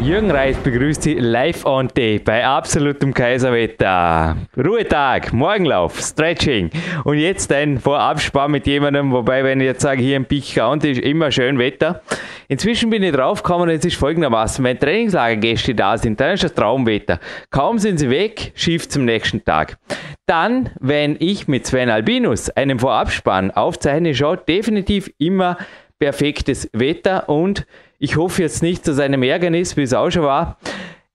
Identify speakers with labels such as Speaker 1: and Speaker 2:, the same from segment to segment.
Speaker 1: Jürgen Reis begrüßt Sie live on day bei absolutem Kaiserwetter. Ruhetag, Morgenlauf, Stretching und jetzt ein Vorabspann mit jemandem, wobei, wenn ich jetzt sage, hier im Peak County ist immer schön Wetter. Inzwischen bin ich draufgekommen, es ist folgendermaßen, wenn Trainingslagergäste da sind, dann ist das Traumwetter. Kaum sind sie weg, schief zum nächsten Tag. Dann, wenn ich mit Sven Albinus einen Vorabspann aufzeichne, schaut definitiv immer perfektes Wetter und ich hoffe jetzt nicht zu seinem Ärgernis, wie es auch schon war.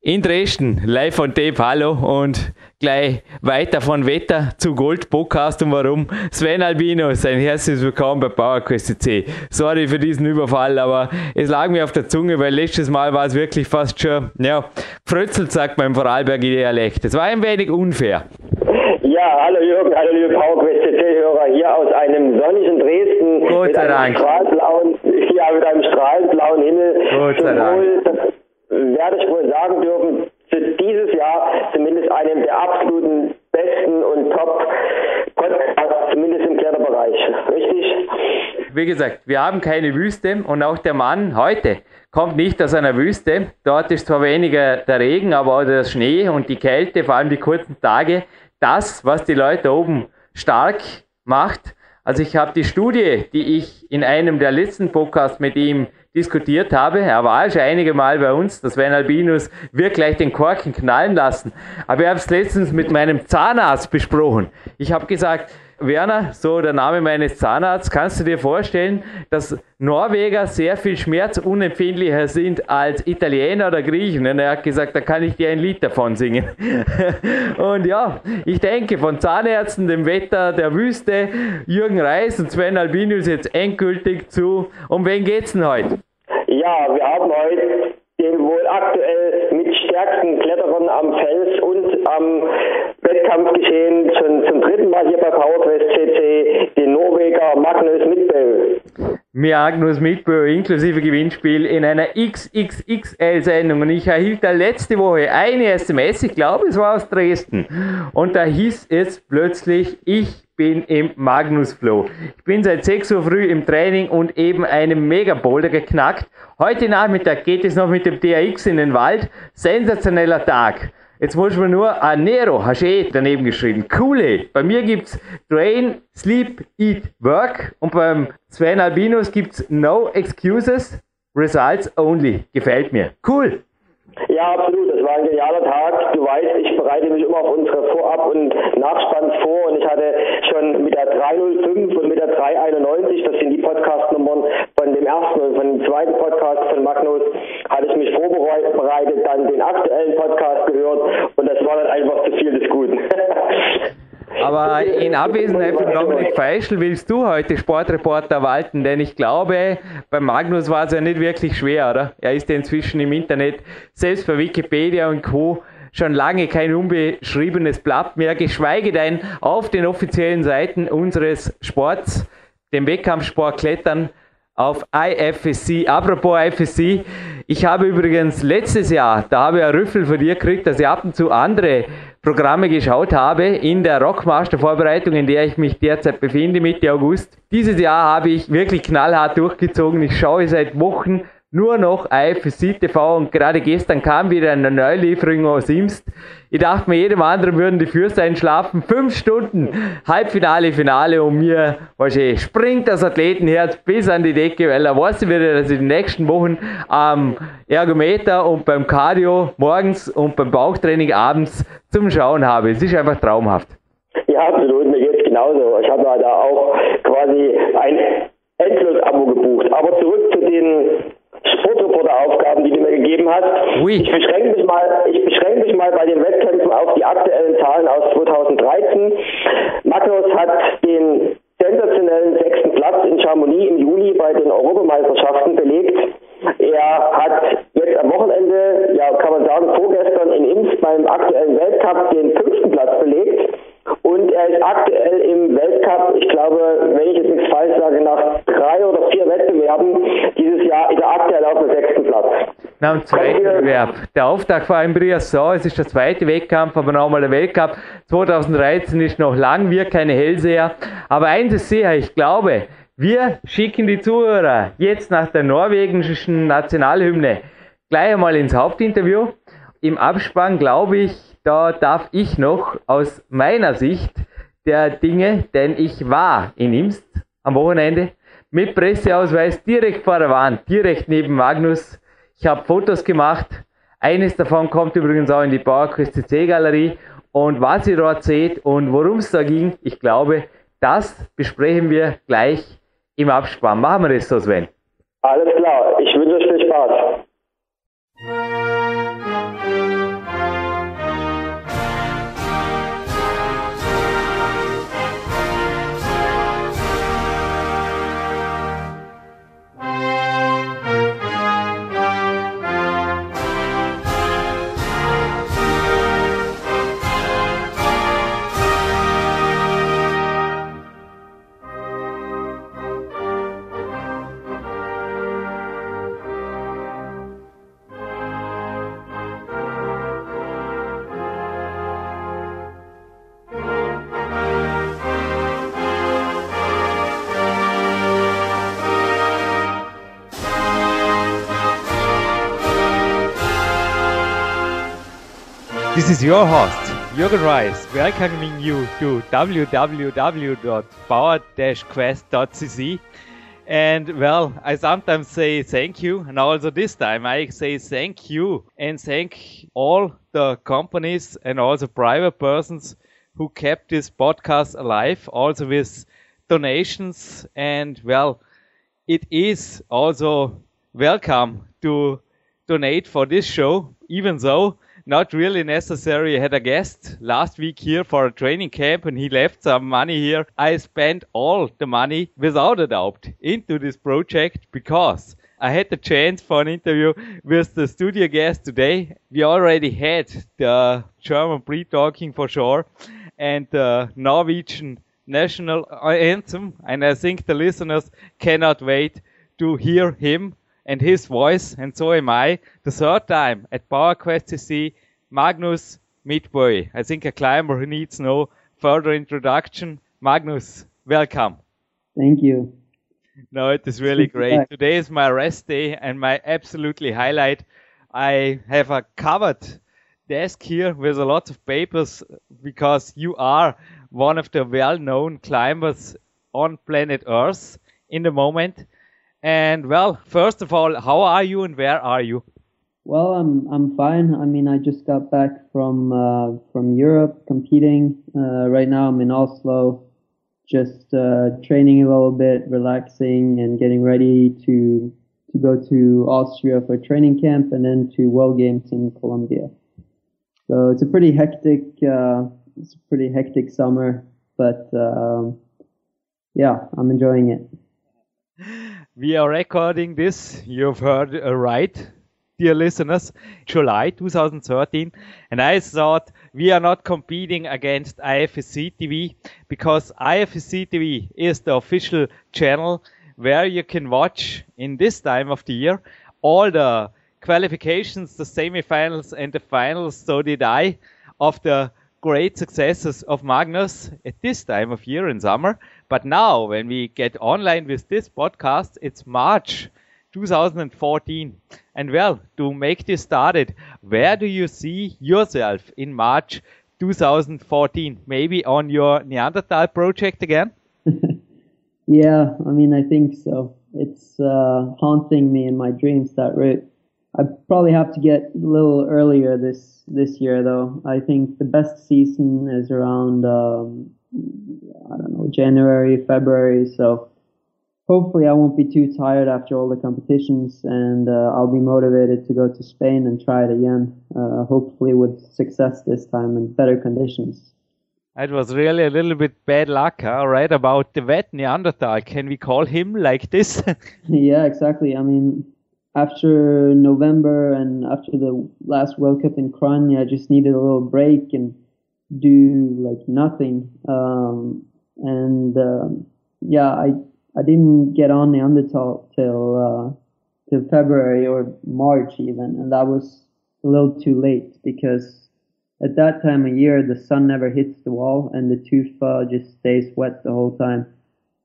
Speaker 1: In Dresden, live von Tape, hallo und gleich weiter von Wetter zu Gold Podcast und warum. Sven Albino, sein herzliches Willkommen bei PowerQuest C. Sorry für diesen Überfall, aber es lag mir auf der Zunge, weil letztes Mal war es wirklich fast schon, ja, frötzelt sagt man im Vorarlberger Dialekt. Es war ein wenig unfair.
Speaker 2: Ja, hallo Jürgen, hallo liebe PowerQuest C-Hörer hier aus einem sonnigen Dresden.
Speaker 1: Gott sei Dank.
Speaker 2: Ja, mit einem strahlend blauen Himmel.
Speaker 1: Gott sei
Speaker 2: Dank. Das werde ich wohl sagen dürfen, für dieses Jahr zumindest einem der absoluten besten und top Podcasts, zumindest im Kletterbereich. Richtig?
Speaker 1: Wie gesagt, wir haben keine Wüste und auch der Mann heute kommt nicht aus einer Wüste. Dort ist zwar weniger der Regen, aber auch der Schnee und die Kälte, vor allem die kurzen Tage, das, was die Leute oben stark macht. Also ich habe die Studie, die ich in einem der letzten Podcasts mit ihm diskutiert habe, er war schon einige Mal bei uns, dass Sven Albinus wird gleich den Korken knallen lassen. Aber ich habe es letztens mit meinem Zahnarzt besprochen. Ich habe gesagt, Werner, so der Name meines Zahnarztes, kannst du dir vorstellen, dass Norweger sehr viel schmerzunempfindlicher sind als Italiener oder Griechen? Und er hat gesagt, da kann ich dir ein Lied davon singen. und ja, ich denke, von Zahnärzten, dem Wetter, der Wüste, Jürgen Reis und Sven Albinius jetzt endgültig zu. Um wen geht's denn heute?
Speaker 2: Ja, wir haben heute den wohl aktuell mit stärksten Kletterern am Fels und am Wettkampfgeschehen schon zum dritten Mal hier bei PowerQuest CC, den Norweger Magnus Midtbø.
Speaker 1: Magnus Midtbø inklusive Gewinnspiel in einer XXXL-Sendung und ich erhielt da letzte Woche eine SMS, ich glaube es war aus Dresden und da hieß es plötzlich, ich bin im Magnus Flow. Ich bin seit 6 Uhr früh im Training und eben einen Megaboulder geknackt. Heute Nachmittag geht es noch mit dem DAX in den Wald. Sensationeller Tag. Jetzt muss man nur Anero, hast eh daneben geschrieben. Coole. Bei mir gibt's Train, Sleep, Eat, Work und beim Sven Albinus gibt's No Excuses, Results Only. Gefällt mir. Cool.
Speaker 2: Ja, absolut. Das war ein genialer Tag. Du weißt, ich bereite mich immer auf unsere Vorab- und Nachspanns vor und ich hatte schon mit der 305 und mit der 391, das sind die Podcast-Nummern von dem ersten und von dem zweiten Podcast von Magnus, hatte ich mich vorbereitet, dann den aktuellen Podcast gehört und das war dann einfach zu viel des Guten.
Speaker 1: Aber in Abwesenheit von Dominik Feischl willst du heute Sportreporter walten, denn ich glaube, bei Magnus war es ja nicht wirklich schwer, oder? Er ist ja inzwischen im Internet, selbst bei Wikipedia und Co. schon lange kein unbeschriebenes Blatt mehr, geschweige denn auf den offiziellen Seiten unseres Sports, dem Wettkampfsport Klettern, auf IFSC. Apropos IFSC, ich habe übrigens letztes Jahr, da habe ich einen Rüffel von dir gekriegt, dass ich ab und zu andere Programme geschaut habe in der Rockmaster Vorbereitung, in der ich mich derzeit befinde, Mitte August. Dieses Jahr habe ich wirklich knallhart durchgezogen. Ich schaue seit Wochen nur noch IFSC TV und gerade gestern kam wieder eine Neulieferung aus Imst. Ich dachte mir, jedem anderen würden die Fürste einschlafen. Fünf Stunden Halbfinale, Finale und mir wahrscheinlich springt das Athletenherz bis an die Decke, weil er weiß wieder, dass ich in den nächsten Wochen am Ergometer und beim Cardio morgens und beim Bauchtraining abends zum Schauen habe. Es ist einfach traumhaft.
Speaker 2: Ja, absolut. Mir geht's genauso. Ich habe da auch quasi ein Endlos-Abo gebucht. Aber zurück zu den Sportreporter-Aufgaben, die du mir gegeben hast.
Speaker 1: Ui.
Speaker 2: Ich beschränke mich mal, ich beschränke mich mal bei den Wettkämpfen auf die aktuellen Zahlen aus 2013. Magnus hat den sensationellen sechsten Platz in Chamonix im Juni bei den Europameisterschaften belegt. Er hat jetzt am Wochenende, ja kann man sagen, vorgestern in Imst beim aktuellen Weltcup den fünften Platz belegt. Und er ist aktuell im Weltcup, ich glaube, wenn ich jetzt nichts falsch sage, nach drei oder vier Wettbewerben dieses Jahr ist er aktuell auf dem sechsten Platz.
Speaker 1: nach dem zweiten Bewerb. Der Auftakt war in Briasson, es ist der zweite Wettkampf, aber nochmal der Weltcup. 2013 ist noch lang, wir keine Hellseher. Aber eins ist sicher, ich glaube, wir schicken die Zuhörer jetzt nach der norwegischen Nationalhymne gleich einmal ins Hauptinterview. Im Abspann glaube ich, da darf ich noch aus meiner Sicht der Dinge, denn ich war in Imst am Wochenende mit Presseausweis direkt vor der Wand, direkt neben Magnus. Ich habe Fotos gemacht. Eines davon kommt übrigens auch in die PowerQuest CC Galerie. Und was ihr dort seht und worum es da ging, ich glaube, das besprechen wir gleich im Abspann. Machen wir das so, Sven.
Speaker 2: Alles klar. Ich wünsche euch viel Spaß.
Speaker 1: Is your host, Jürgen Reis, welcoming you to www.power-quest.cc. And well, I sometimes say thank you, and also this time I say thank you and thank all the companies and also private persons who kept this podcast alive, also with donations. And well, it is also welcome to donate for this show, even though not really necessary. I had a guest last week here for a training camp and he left some money here. I spent all the money without a doubt into this project because I had the chance for an interview with the studio guest today. We already had the German pre-talking for sure and the Norwegian national anthem and I think the listeners cannot wait to hear him and his voice, and so am I, the third time at PowerQuest see Magnus Midtbø. I think a climber who needs no further introduction. Magnus, welcome.
Speaker 3: Thank you.
Speaker 1: No, it is really great. Today is my rest day and my absolutely highlight. I have a covered desk here with a lot of papers because you are one of the well-known climbers on planet Earth in the moment. And well, first of all, how are you and where are you?
Speaker 3: Well, I'm I'm fine. I mean, I just got back from uh, from Europe competing. Uh, right now, I'm in Oslo, just uh, training a little bit, relaxing, and getting ready to to go to Austria for training camp and then to World Games in Colombia. So it's a pretty hectic uh, it's a pretty hectic summer, but um, yeah, I'm enjoying it.
Speaker 1: We are recording this, you've heard uh, right, dear listeners, July 2013. And I thought we are not competing against IFSC TV because IFSC TV is the official channel where you can watch in this time of the year all the qualifications, the semifinals and the finals. So did I of the great successes of Magnus at this time of year in summer. But now, when we get online with this podcast, it's March 2014. And well, to make this started, where do you see yourself in March 2014? Maybe on your Neanderthal project again?
Speaker 3: yeah, I mean, I think so. It's uh, haunting me in my dreams, that route. I probably have to get a little earlier this this year, though. I think the best season is around um, I don't know, January, February. So hopefully I won't be too tired after all the competitions and uh, I'll be motivated to go to Spain and try it again, uh, hopefully with success this time and better conditions.
Speaker 1: It was really a little bit bad luck, huh? right? About the wet Neanderthal. Can we call him like this?
Speaker 3: yeah, exactly. I mean, after November and after the last World Cup in Kranj, I just needed a little break and do like nothing. Um, and um, yeah, I I didn't get on the Neanderthal till uh, to February or March even, and that was a little too late because at that time of year the sun never hits the wall and the tufa just stays wet the whole time.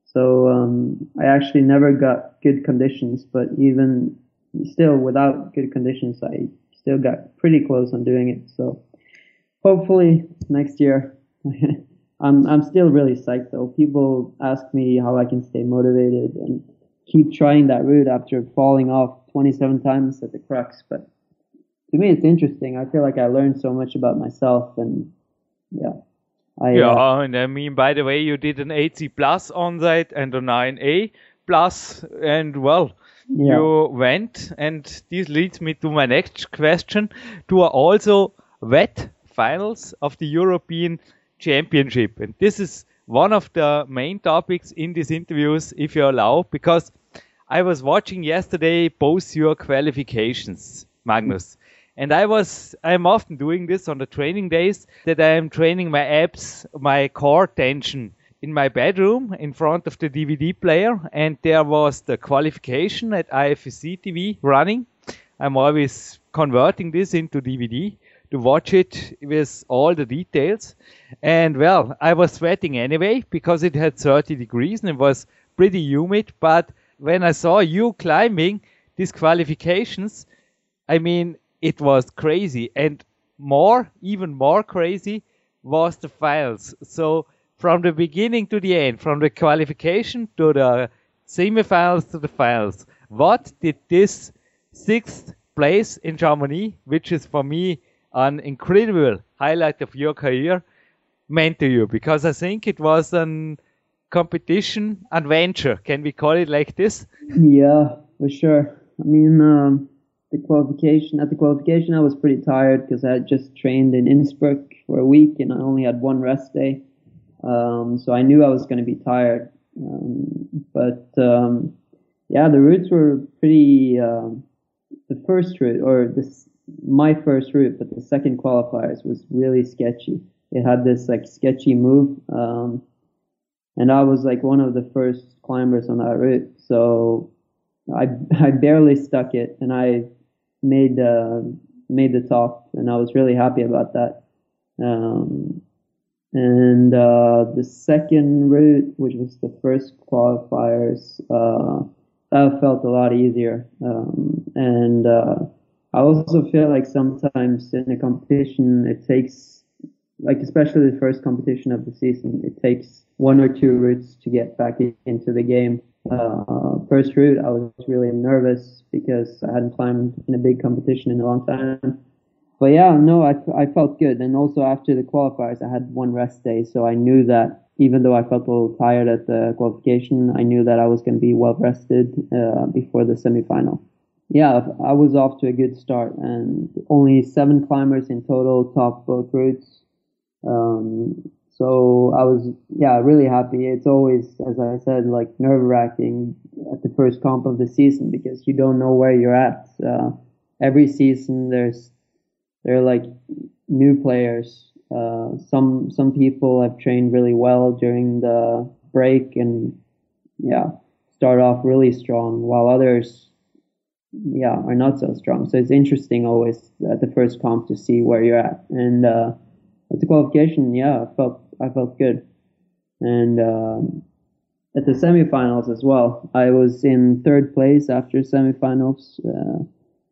Speaker 3: So um, I actually never got good conditions, but even still without good conditions, I still got pretty close on doing it. So hopefully next year. I'm I'm still really psyched though. People ask me how I can stay motivated and keep trying that route after falling off 27 times at the crux. But to me, it's interesting. I feel like I learned so much about myself, and yeah.
Speaker 1: I, yeah, uh, and I mean, by the way, you did an 8C plus on that and a 9A plus, and well, yeah. you went, and this leads me to my next question. To also wet finals of the European Championship, and this is one of the main topics in these interviews, if you allow, because I was watching yesterday both your qualifications, Magnus. And I was, I'm often doing this on the training days that I am training my abs, my core tension in my bedroom in front of the DVD player. And there was the qualification at IFSC TV running. I'm always converting this into DVD to watch it with all the details. And well, I was sweating anyway because it had 30 degrees and it was pretty humid. But when I saw you climbing these qualifications, I mean, it was crazy. And more, even more crazy was the files. So from the beginning to the end, from the qualification to the semifinals to the finals, what did this sixth place in Germany, which is for me an incredible highlight of your career, meant to you? Because I think it was an competition adventure. Can we call it like this?
Speaker 3: Yeah, for sure. I mean, um, the qualification at the qualification, I was pretty tired because I had just trained in Innsbruck for a week and I only had one rest day. Um, so I knew I was going to be tired. Um, but um, yeah, the routes were pretty. Um, the first route, or this my first route, but the second qualifiers was really sketchy. It had this like sketchy move. Um, and I was like one of the first climbers on that route. So I I barely stuck it, and I made uh, made the top, and I was really happy about that. Um, and uh, the second route, which was the first qualifiers, uh, that felt a lot easier. Um, and uh, I also feel like sometimes in a competition, it takes, like especially the first competition of the season, it takes one or two routes to get back into the game. Uh, first route, I was really nervous because I hadn't climbed in a big competition in a long time. But yeah, no, I, I felt good. And also after the qualifiers, I had one rest day. So I knew that even though I felt a little tired at the qualification, I knew that I was going to be well rested uh, before the semifinal. Yeah, I was off to a good start and only seven climbers in total top both routes. Um, so I was, yeah, really happy. It's always, as I said, like nerve wracking at the first comp of the season because you don't know where you're at. Uh, every season there's, there are like new players. Uh, some, some people have trained really well during the break and yeah, start off really strong while others, yeah, are not so strong. So it's interesting always at the first comp to see where you're at. And, uh, at the qualification, yeah, I felt I felt good. And um, at the semifinals as well, I was in third place after semifinals, uh,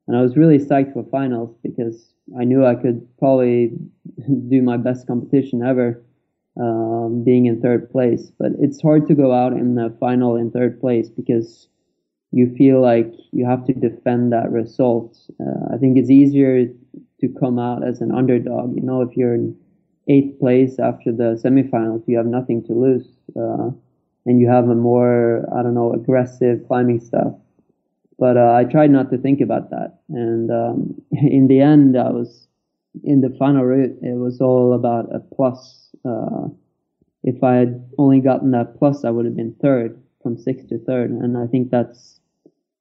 Speaker 3: and I was really psyched for finals because I knew I could probably do my best competition ever, um, being in third place. But it's hard to go out in the final in third place because you feel like you have to defend that result. Uh, I think it's easier to come out as an underdog. You know, if you're in eighth place after the semifinals, you have nothing to lose, uh, and you have a more I don't know aggressive climbing stuff. But uh, I tried not to think about that, and um, in the end, I was in the final route. It was all about a plus. Uh, if I had only gotten that plus, I would have been third from sixth to third, and I think that's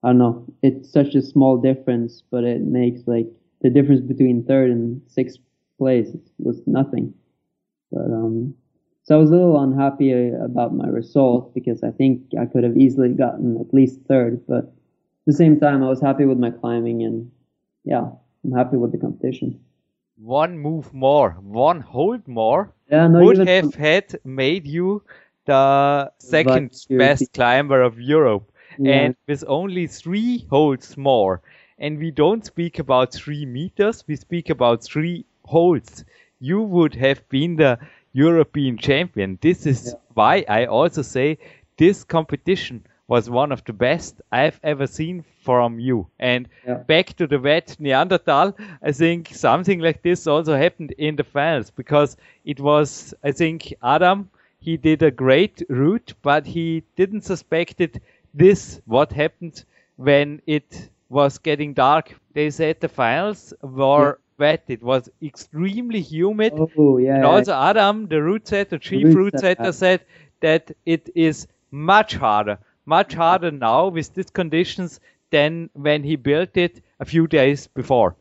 Speaker 3: I don't know. It's such a small difference, but it makes like the difference between third and sixth place was nothing. But um, so I was a little unhappy about my result because I think I could have easily gotten at least third. But the same time, I was happy with my climbing, and yeah, I'm happy with the competition.
Speaker 1: One move more, one hold more
Speaker 3: Yeah, no,
Speaker 1: would have had made you the second best climber of Europe.
Speaker 3: Yeah.
Speaker 1: And with only three holds more, and we don't speak about three meters, we speak about three holds, you would have been the European champion. This is
Speaker 3: Yeah.
Speaker 1: why I also say this competition was one of the best I've ever seen from you. And
Speaker 3: Yeah.
Speaker 1: back to the wet Neanderthal, I think something like this also happened in the finals because it was, I think, Adam, he did a great route, but he didn't suspected this, what happened when it was getting dark. They said the finals were wet. It was extremely humid.
Speaker 3: Oh yeah.
Speaker 1: And
Speaker 3: yeah.
Speaker 1: also Adam, the route setter, chief
Speaker 3: route setter,
Speaker 1: said that it is much harder, much harder now with these conditions than when he built it a few days before.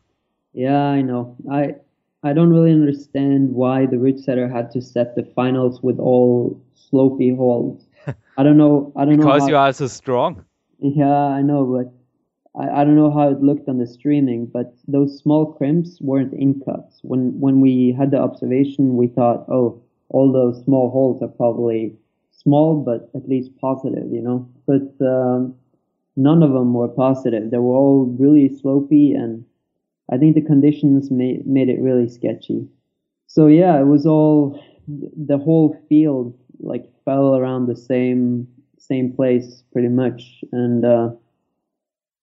Speaker 3: Yeah, I know. I I don't really understand why the route setter had to set the finals with all slopey holes. I don't know. I don't know.
Speaker 1: Because you are so strong.
Speaker 3: Yeah, I know, but I, I don't know how it looked on the streaming. But those small crimps weren't in cuts. When when we had the observation, we thought, oh, all those small holes are probably small, but at least positive, you know. But um, none of them were positive. They were all really slopey, and I think the conditions made made it really sketchy. So yeah, it was all the whole field like fell around the same same place pretty much, and uh,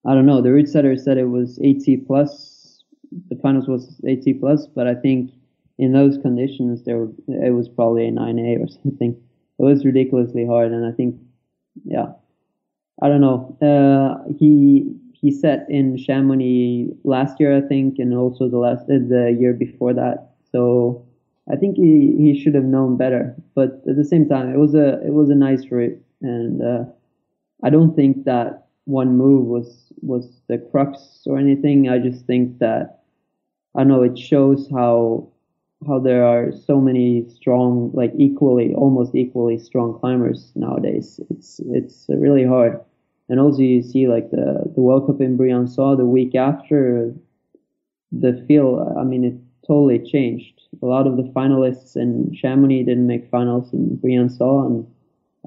Speaker 3: I don't know. The route setter said it was 8C plus. The finals was 8C plus, but I think in those conditions there were, it was probably a 9A or something. It was ridiculously hard, and I think yeah, I don't know. Uh, he he set in Chamonix last year, I think, and also the last uh, the year before that. So I think he, he should have known better. But at the same time, it was a it was a nice route, and uh, I don't think that one move was was the crux or anything. I just think that I know it shows how how there are so many strong, like equally, almost equally strong climbers nowadays. It's it's really hard. And also you see like the the World Cup in Briançon the week after the field. I mean, it totally changed. A lot of the finalists in Chamonix didn't make finals in Briançon, and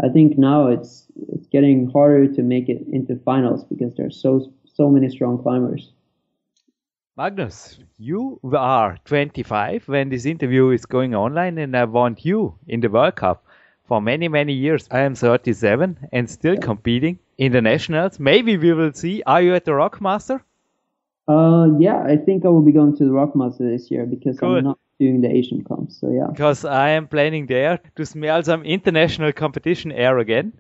Speaker 3: I think now it's it's getting harder to make it into finals because there's so so many strong climbers.
Speaker 1: Magnus, you are 25 when this interview is going online, and I want you in the World Cup for many, many years. I am 37 and still competing in the nationals. Maybe we will see. Are you at the Rockmaster?
Speaker 3: Uh, yeah, I think I will be going to the Rockmaster this year because
Speaker 1: Good.
Speaker 3: I'm not doing the Asian comps. So yeah,
Speaker 1: Because I am planning there to smell some international competition air again.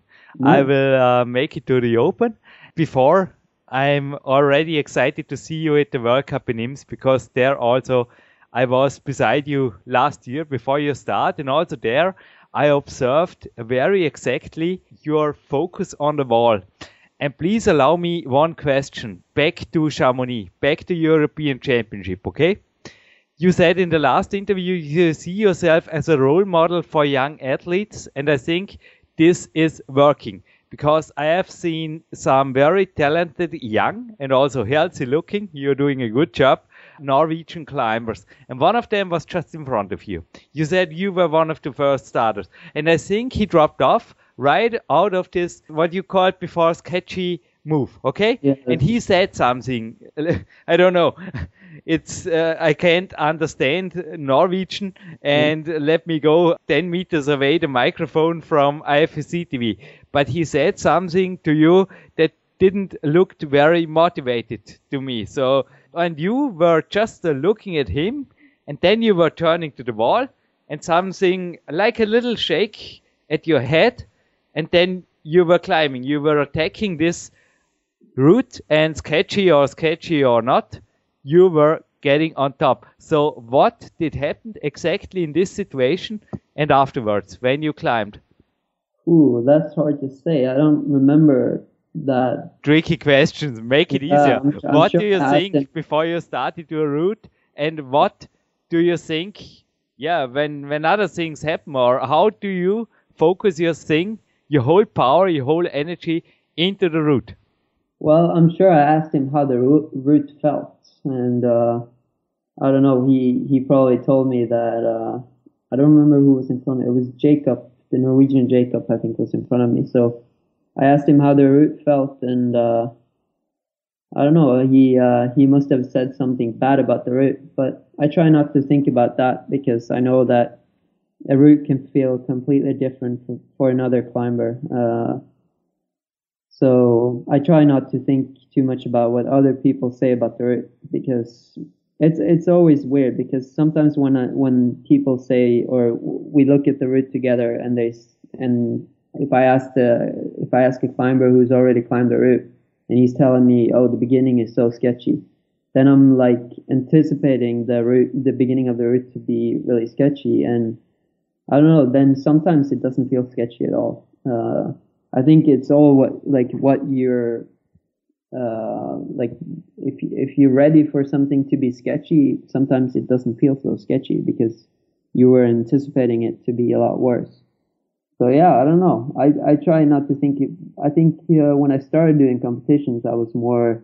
Speaker 1: I will uh, make it to the Open. Before, I'm already excited to see you at the World Cup in Imst because there also I was beside you last year before you start, and also there I observed very exactly your focus on the wall. And please allow me one question back to Chamonix, back to European Championship, okay? You said in the last interview you see yourself as a role model for young athletes, and I think this is working because I have seen some very talented, young, and also healthy looking, you're doing a good job, Norwegian climbers. And one of them was just in front of you. You said you were one of the first starters. And I think he dropped off right out of this, what you called before, sketchy move, okay?
Speaker 3: Yeah.
Speaker 1: And he said something, I don't know. It's uh, I can't understand Norwegian and let me go 10 meters away the microphone from IFSC TV. But he said something to you that didn't look very motivated to me. So and you were just uh, looking at him and then you were turning to the wall and something like a little shake at your head and then you were climbing. You were attacking this route and sketchy or sketchy or not, you were getting on top. So what did happen exactly in this situation and afterwards when you climbed?
Speaker 3: ooh, that's hard to say. I don't remember that.
Speaker 1: Tricky questions. Make it easier. What do you think before you started your route? And what do you think? Yeah, when when other things happen, or how do you focus your thing, your whole power, your whole energy into the route?
Speaker 3: Well, I'm sure I asked him how the route felt, and uh, I don't know. He he probably told me that uh, I don't remember who was in front. of It was Jacob, the Norwegian Jacob, I think, was in front of me. So I asked him how the route felt, and uh, I don't know. He uh, he must have said something bad about the route, but I try not to think about that because I know that a route can feel completely different for, another climber. Uh, so I try not to think too much about what other people say about the route because it's it's always weird because sometimes when I, when people say or we look at the route together and they and if I ask the if I ask a climber who's already climbed the route and he's telling me, oh, the beginning is so sketchy, then I'm like anticipating the route, the beginning of the route to be really sketchy, and I don't know. Then sometimes it doesn't feel sketchy at all. Uh, I think it's all what like what you're uh, like if if you're ready for something to be sketchy, sometimes it doesn't feel so sketchy because you were anticipating it to be a lot worse so yeah, I don't know. I I try not to think. It, I think uh, when I started doing competitions, I was more,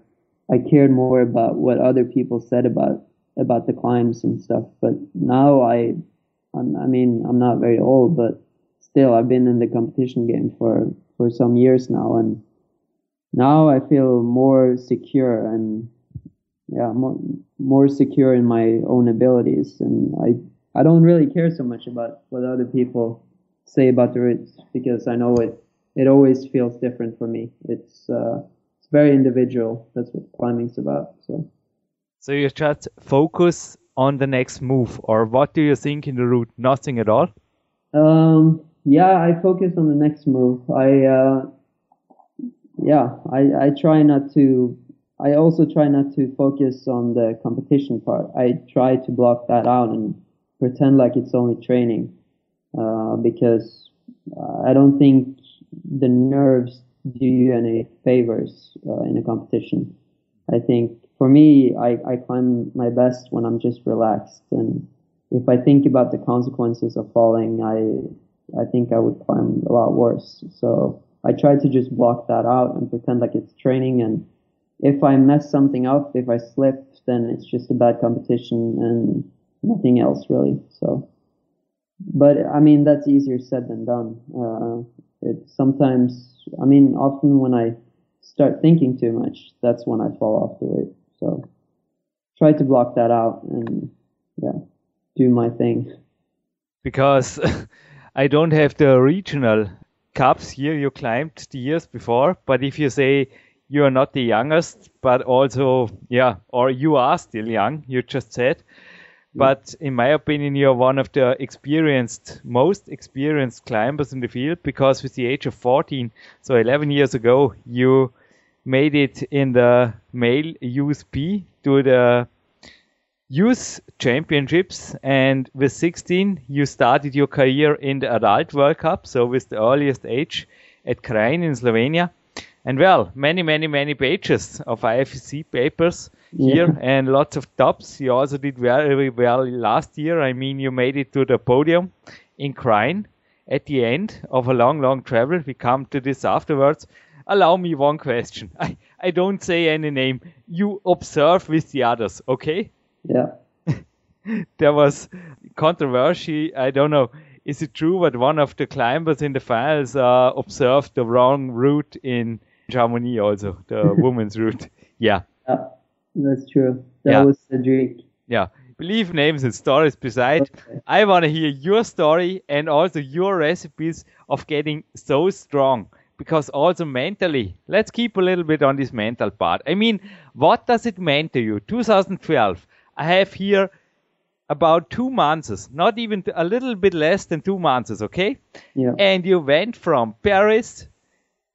Speaker 3: I cared more about what other people said about about the climbs and stuff. But now I, I'm, I mean, I'm not very old, but still, I've been in the competition game for for some years now, and now I feel more secure and yeah, more more secure in my own abilities, and I I don't really care so much about what other people say about the roots because I know it it always feels different for me. It's uh, it's very individual. That's what climbing's about. So.
Speaker 1: So you just focus on the next move, or what do you think in the route? Nothing at all.
Speaker 3: Um. Yeah, I focus on the next move. I. Uh, yeah, I I try not to. I also try not to focus on the competition part. I try to block that out and pretend like it's only training uh, because I don't think the nerves do you any favors uh, in a competition. I think for me, I, I climb my best when I'm just relaxed. And if I think about the consequences of falling, I, I think I would climb a lot worse. So I try to just block that out and pretend like it's training. And if I mess something up, if I slip, then it's just a bad competition and nothing else really. So but I mean that's easier said than done. Uh, it sometimes, I mean, often when I start thinking too much, that's when I fall off the weight. So try to block that out and yeah, do my thing.
Speaker 1: Because I don't have the regional cups here you climbed the years before, but if you say you are not the youngest, but also yeah, or you are still young, you just said Mm. but in my opinion, you're one of the experienced, most experienced climbers in the field because with the age of 14, so 11 years ago, you made it in the male USP to the youth championships. And with 16 you started your career in the adult world cup so with the earliest age at Kranj in Slovenia and well many many many pages of IFSC papers here yeah. and lots of tops. You also did very well last year. I mean, you made it to the podium in Kranj at the end of a long, long travel. We come to this afterwards. Allow me one question. I, I don't say any name. You observe with the others, okay?
Speaker 3: Yeah.
Speaker 1: there was controversy. I don't know. Is it true that one of the climbers in the finals uh, observed the wrong route in Chamonix also, the women's route? Yeah.
Speaker 3: yeah. That's true. That yeah. was Cedric.
Speaker 1: Yeah. Believe names and stories beside. Okay. I want to hear your story and also your recipes of getting so strong. Because also mentally, let's keep a little bit on this mental part. I mean, what does it mean to you? 2012. I have here about two months, not even a little bit less than two months, okay?
Speaker 3: Yeah.
Speaker 1: And you went from Paris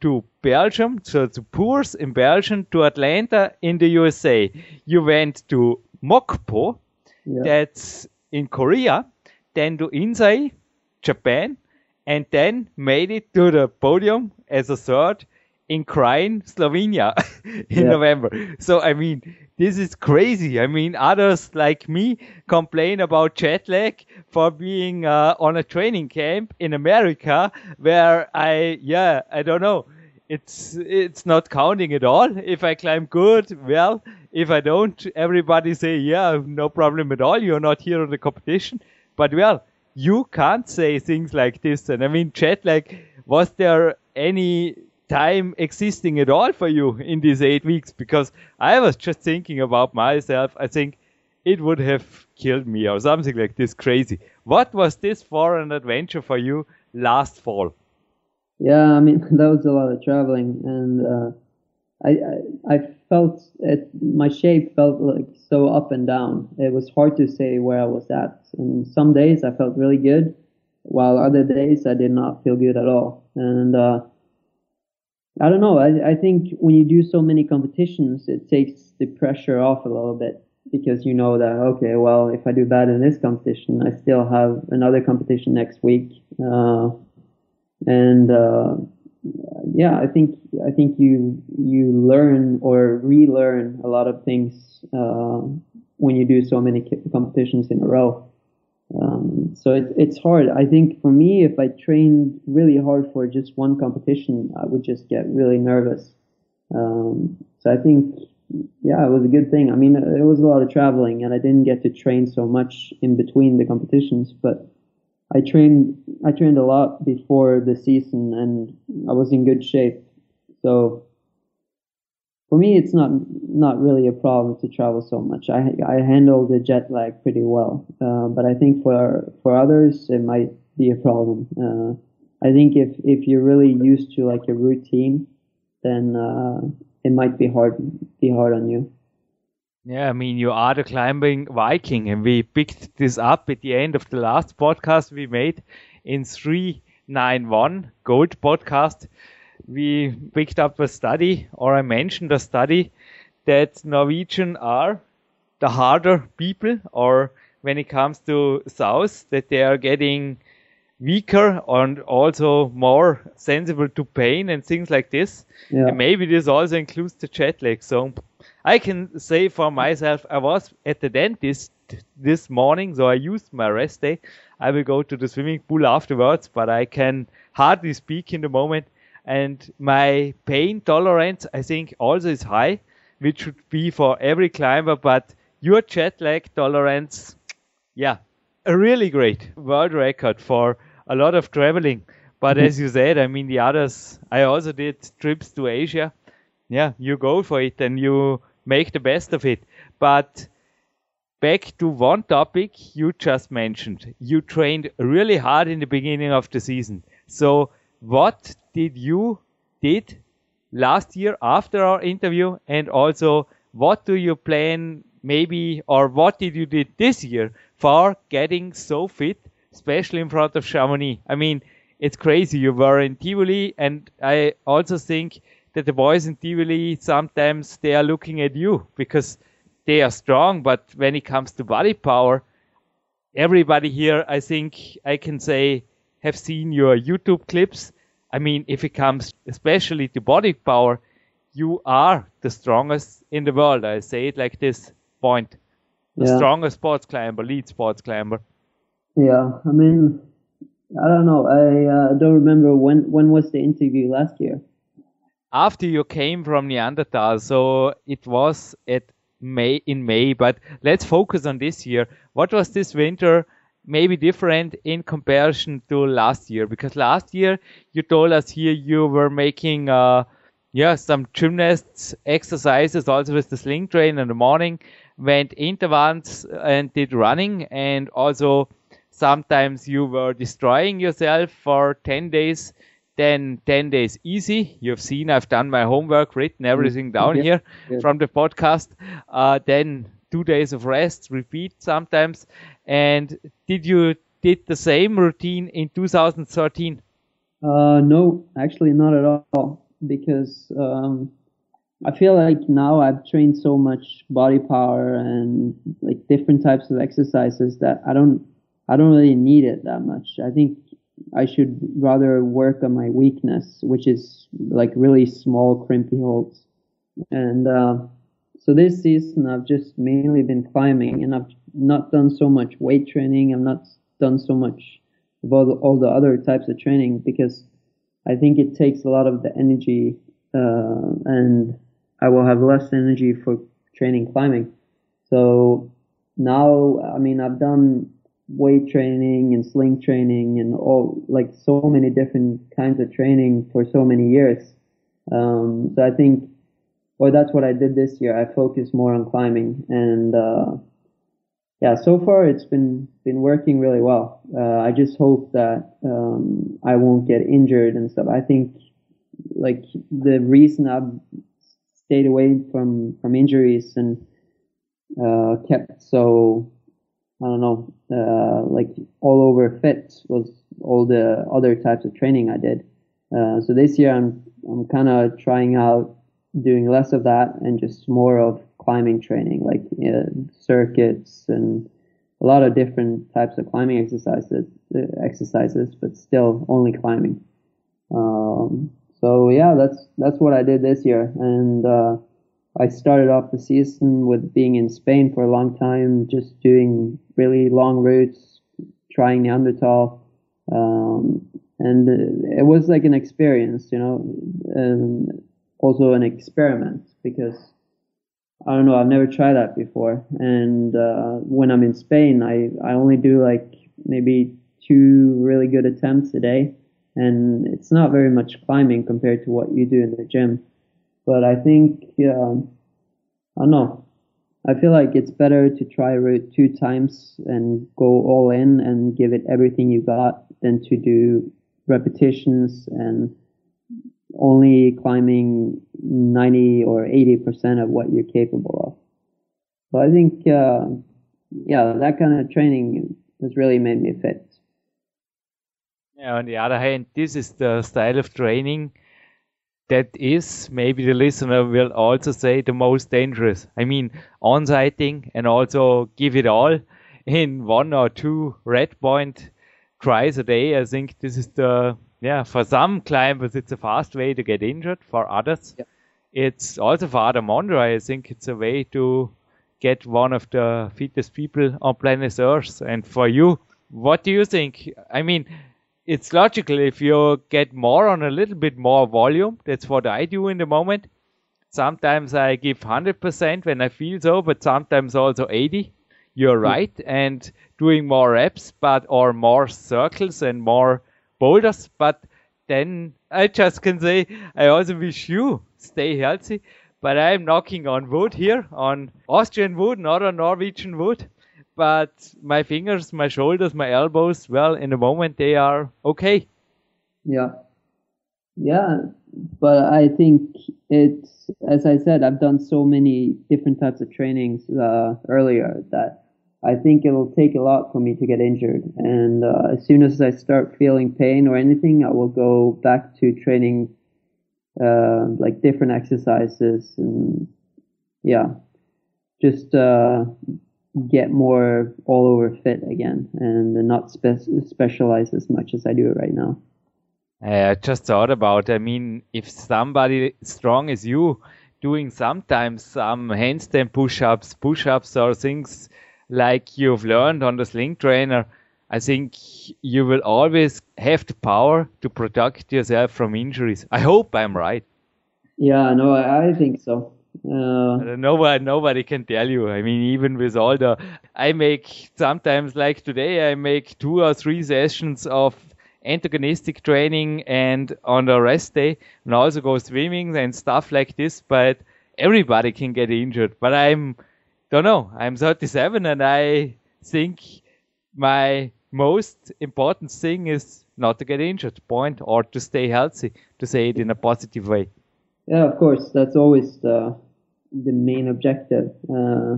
Speaker 1: to Belgium, so to Puurs in Belgium, to Atlanta in the USA. You went to Mokpo, yeah. that's in Korea, then to Inzai, Japan, and then made it to the podium as a third in Kranj, Slovenia in yeah. November. So, I mean, this is crazy. I mean, others like me complain about jet lag for being uh, on a training camp in America where I, yeah, I don't know. It's it's not counting at all. If I climb good, well. If I don't, everybody say, yeah, no problem at all. You're not here on the competition. But well, you can't say things like this. And I mean, Chet, like, was there any time existing at all for you in these eight weeks? Because I was just thinking about myself. I think it would have killed me or something like this crazy. What was this for an adventure for you last fall?
Speaker 3: Yeah, I mean that was a lot of traveling, and uh, I, I, I felt it. My shape felt like so up and down. It was hard to say where I was at. And some days I felt really good, while other days I did not feel good at all. And uh, I don't know. I, I think when you do so many competitions, it takes the pressure off a little bit because you know that okay, well, if I do bad in this competition, I still have another competition next week. Uh, and uh, yeah, I think I think you you learn or relearn a lot of things uh, when you do so many competitions in a row. Um, so it, it's hard. I think for me, if I trained really hard for just one competition, I would just get really nervous. Um, so I think, yeah, it was a good thing. I mean, it was a lot of traveling, and I didn't get to train so much in between the competitions, but I trained I trained a lot before the season and I was in good shape. So for me, it's not not really a problem to travel so much. I I handle the jet lag pretty well, uh, but I think for for others it might be a problem. Uh, I think if if you're really used to like a routine, then uh, it might be hard be hard on you.
Speaker 1: Yeah, I mean, you are the climbing Viking, and we picked this up at the end of the last podcast we made in 391 Gold podcast. We picked up a study, or I mentioned a study, that Norwegian are the harder people, or when it comes to South, that they are getting weaker and also more sensible to pain and things like this. Yeah. And maybe this also includes the jet lag. So I can say for myself, I was at the dentist this morning, so I used my rest day. I will go to the swimming pool afterwards, but I can hardly speak in the moment. And my pain tolerance, I think, also is high, which should be for every climber. But your jet lag tolerance, yeah, a really great world record for a lot of traveling. But mm-hmm. as you said, I mean, the others, I also did trips to Asia. Yeah, you go for it and you make the best of it. But back to one topic you just mentioned. You trained really hard in the beginning of the season. So what did you did last year after our interview and also what do you plan maybe or what did you did this year for getting so fit, especially in front of Chamonix? I mean, it's crazy. You were in Tivoli and I also think that the boys in Tivoli sometimes they are looking at you because they are strong, but when it comes to body power, everybody here, I think I can say, have seen your YouTube clips. I mean, if it comes especially to body power, you are the strongest in the world. I say it like this point. The yeah. strongest sports climber, lead sports climber.
Speaker 3: Yeah, I mean, I don't know. I uh, don't remember when when was the interview last year
Speaker 1: after you came from Neanderthal, so it was at May in May. But let's focus on this year. What was this winter maybe different in comparison to last year? Because last year you told us here you were making uh, yeah some gymnasts exercises also with the sling train in the morning, went intervals and did running, and also sometimes you were destroying yourself for 10 days then 10 days easy. You've seen I've done my homework, written everything mm. down yeah. here yeah. from the podcast. Uh, then two days of rest, repeat sometimes. And did you did the same routine in 2013?
Speaker 3: Uh, no, actually not at all. Because um, I feel like now I've trained so much body power and like different types of exercises that I don't I don't really need it that much. I think I should rather work on my weakness, which is like really small crimpy holds. And uh, so this season, I've just mainly been climbing, and I've not done so much weight training. I've not done so much of all the, all the other types of training because I think it takes a lot of the energy, uh, and I will have less energy for training climbing. So now, I mean, I've done weight training and sling training and all like so many different kinds of training for so many years. Um, so I think, or that's what I did this year. I focused more on climbing and, uh, yeah, so far it's been been working really well. Uh, I just hope that um, I won't get injured and stuff. I think like the reason I've stayed away from from injuries and uh, kept so I don't know uh, like all over fit was all the other types of training I did. Uh, so this year I'm I'm kind of trying out doing less of that and just more of climbing training, like uh, circuits and a lot of different types of climbing exercises, uh, exercises, but still only climbing. Um, so yeah, that's that's what I did this year, and uh, I started off the season with being in Spain for a long time, just doing really long routes, trying Neanderthal, um, and it was like an experience, you know, and also an experiment because I don't know. I've never tried that before. And uh, when I'm in Spain, I, I only do like maybe two really good attempts a day. And it's not very much climbing compared to what you do in the gym. But I think, I don't know. I feel like it's better to try route two times and go all in and give it everything you got than to do repetitions and only climbing 90 or 80% of what you're capable of. So I think, uh, yeah, that kind of training has really made me fit.
Speaker 1: Yeah, on the other hand, this is the style of training that is, maybe the listener will also say, the most dangerous. I mean, on sighting and also give it all in one or two red point tries a day. I think this is the yeah, for some climbers, it's a fast way to get injured. For others, yeah. it's also for Adam Ondra, I think it's a way to get one of the fittest people on planet Earth. And for you, what do you think? I mean, it's logical if you get more on a little bit more volume. That's what I do in the moment. Sometimes I give 100% when I feel so, but sometimes also 80. You're mm. right. And doing more reps, but or more circles and more boulders, but then I just can say I also wish you stay healthy. But I'm knocking on wood here, on Austrian wood, not on Norwegian wood. But my fingers, my shoulders, my elbows, well, in the moment they are okay.
Speaker 3: Yeah. Yeah. But I think it's, as I said, I've done so many different types of trainings uh, earlier that I think it'll take a lot for me to get injured. And uh, as soon as I start feeling pain or anything, I will go back to training uh, like different exercises and yeah, just uh, get more all over fit again and not spe- specialize as much as I do it right now.
Speaker 1: I just thought about. I mean, if somebody strong as you doing sometimes some handstand push-ups, push-ups or things like you've learned on the sling trainer, I think you will always have the power to protect yourself from injuries. I hope I'm right.
Speaker 3: Yeah, no, I think so.
Speaker 1: Uh, nobody, nobody can tell you. I mean, even with all the, I make sometimes like today, I make two or three sessions of antagonistic training and on the rest day, and also go swimming and stuff like this. But everybody can get injured. But I'm don't know. I'm 37 and I think my most important thing is not to get injured, point, or to stay healthy, to say it in a positive way.
Speaker 3: Yeah, of course, that's always the the main objective. Uh,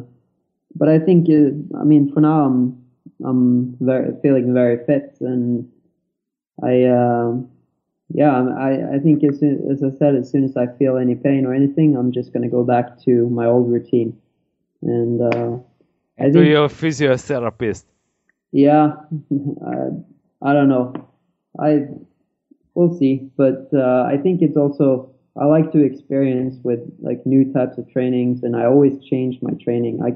Speaker 3: but I think, uh, I mean, for now, I'm I'm very feeling very fit, and I, uh, yeah, I I think as soon, as I said, as soon as I feel any pain or anything, I'm just gonna go back to my old routine. And uh,
Speaker 1: I think, you're physiotherapist.
Speaker 3: Yeah, I, I don't know. I we'll see, but uh, I think it's also I like to experience with like new types of trainings, and I always change my training. I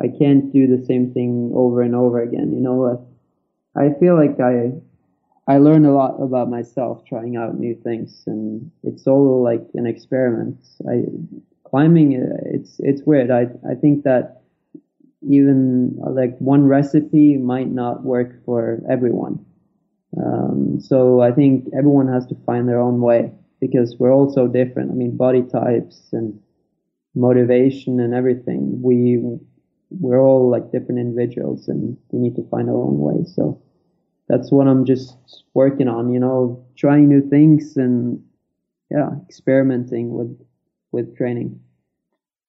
Speaker 3: I can't do the same thing over and over again. You know, uh, I feel like I I learn a lot about myself trying out new things, and it's all like an experiment. I climbing, uh, it's it's weird. I I think that even like one recipe might not work for everyone. Um, so I think everyone has to find their own way because we're all so different. I mean, body types and motivation and everything. We we're all like different individuals, and we need to find our own way. So that's what I'm just working on. You know, trying new things and yeah, experimenting with with training.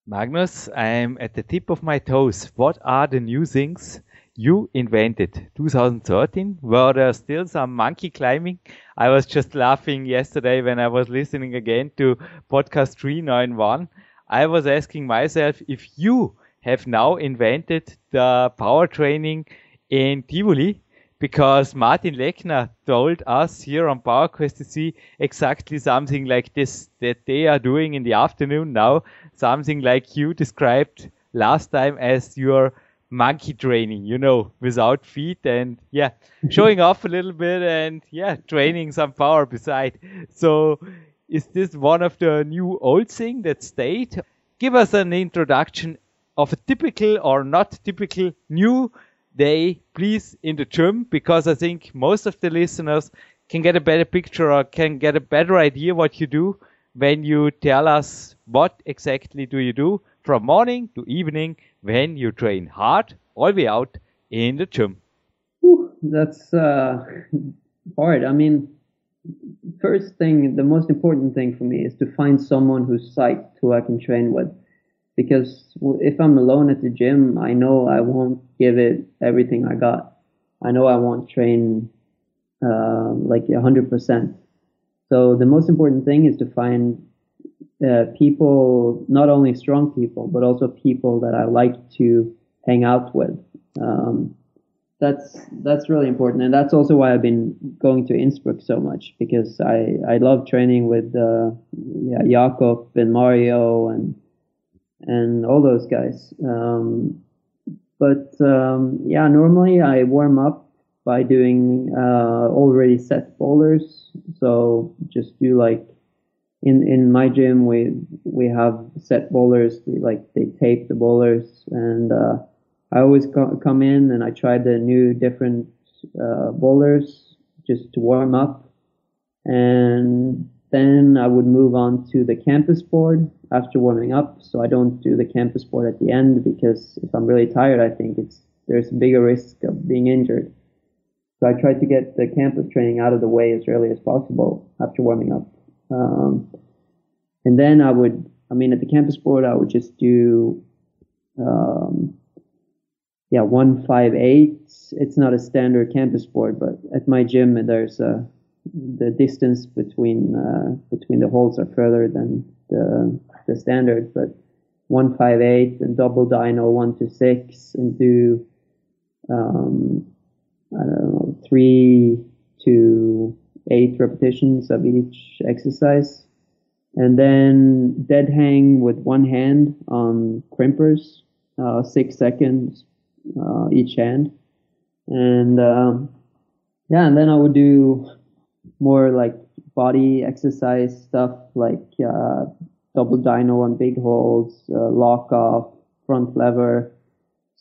Speaker 1: Magnus, I'm at the tip of my toes. What are the new things you invented. 2013 were there still some monkey climbing. I was just laughing yesterday when i was listening again to podcast 391 i was asking myself if you have now invented the power training in tivoli because mario lechner told us here on powerquest to see exactly something like this that they are doing in the afternoon now. Something like you described last time as your monkey training, you know, without feet and yeah, showing off a little bit and yeah, training some power beside. So is this one of the new old thing that stayed? Give us an introduction of a typical or not typical new day, please, in the gym, because I think most of the listeners can get a better picture or can get a better idea what you do when you tell us what exactly do you do from morning to evening when you train hard all the way out in the gym?
Speaker 3: that's uh, hard. I mean, first thing, the most important thing for me is to find someone who's psyched who I can train with. Because if I'm alone at the gym, I know I won't give it everything I got. I know I won't train uh, like 100%. So the most important thing is to find uh, people, not only strong people, but also people that I like to hang out with. Um, that's that's really important, and that's also why I've been going to Innsbruck so much because I I love training with uh, yeah, Jakob and Mario and and all those guys. Um, but um, yeah, normally I warm up by doing uh, already set boulders. So just do like in in my gym we we have set boulders we like they tape the boulders and uh, I always co- come in and I try the new different uh, boulders just to warm up. And then I would move on to the campus board after warming up. So I don't do the campus board at the end because if I'm really tired I think it's there's a bigger risk of being injured. So I try to get the campus training out of the way as early as possible after warming up um, and then I would, I mean, at the campus board, I would just do, um, yeah, one five eight. It's not a standard campus board, but at my gym, there's a the distance between uh, between the holes are further than the the standard, but one five eight and double dyno one to six and do um, I don't know three to eight repetitions of each exercise. And then dead hang with one hand on crimpers, uh, six seconds uh, each hand. And um, yeah, and then I would do more like body exercise stuff like uh, double dyno on big holds, uh, lock off, front lever,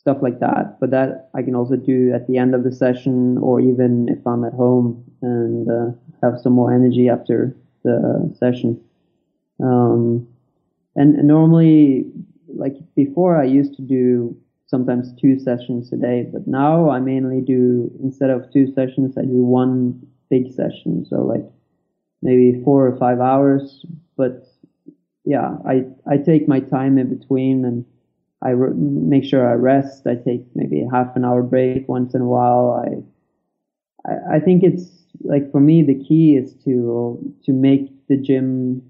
Speaker 3: stuff like that. But that I can also do at the end of the session or even if I'm at home and uh, have some more energy after the session. Um, and, and normally, like before, I used to do sometimes two sessions a day, but now I mainly do instead of two sessions, I do one big session. So like maybe four or five hours. But yeah, I I take my time in between and I re- make sure I rest. I take maybe a half an hour break once in a while. I, I I think it's like for me the key is to to make the gym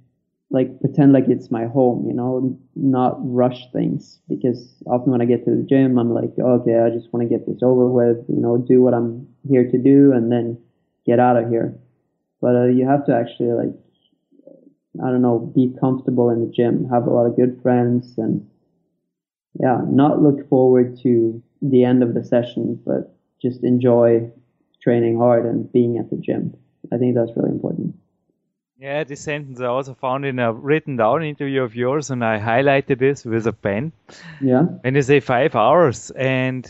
Speaker 3: like pretend like it's my home, you know, not rush things because often when I get to the gym, I'm like, okay, I just want to get this over with, you know, do what I'm here to do and then get out of here. But uh, you have to actually like, I don't know, be comfortable in the gym, have a lot of good friends and yeah, not look forward to the end of the session, but just enjoy training hard and being at the gym. I think that's really important.
Speaker 1: Yeah, this sentence I also found in a written down interview of yours, and I highlighted this with a pen.
Speaker 3: Yeah.
Speaker 1: When you say five hours, and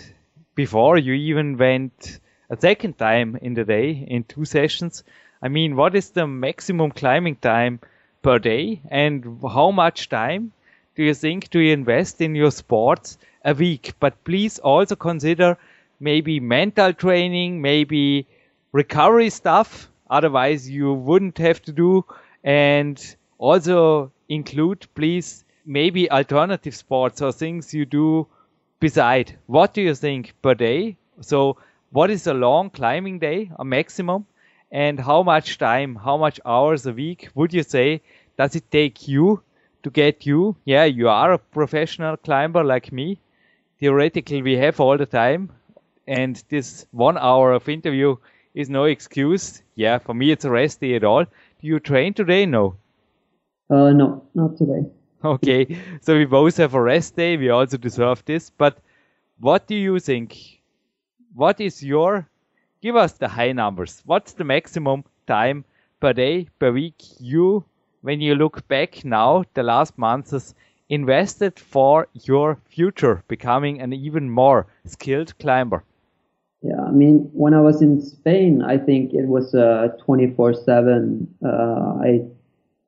Speaker 1: before you even went a second time in the day in two sessions, I mean, what is the maximum climbing time per day, and how much time do you think do you invest in your sports a week? But please also consider maybe mental training, maybe recovery stuff. Otherwise, you wouldn't have to do. And also include, please, maybe alternative sports or things you do beside. What do you think per day? So, what is a long climbing day, a maximum? And how much time, how much hours a week would you say does it take you to get you? Yeah, you are a professional climber like me. Theoretically, we have all the time and this one hour of interview is no excuse. Yeah, for me it's a rest day at all. Do you train today? No.
Speaker 3: Uh, no, not today.
Speaker 1: Okay, so we both have a rest day. We also deserve this. But what do you think? What is your? Give us the high numbers. What's the maximum time per day per week you, when you look back now, the last months, invested for your future, becoming an even more skilled climber?
Speaker 3: Yeah, I mean, when I was in Spain, I think it was uh, 24/7. Uh, I,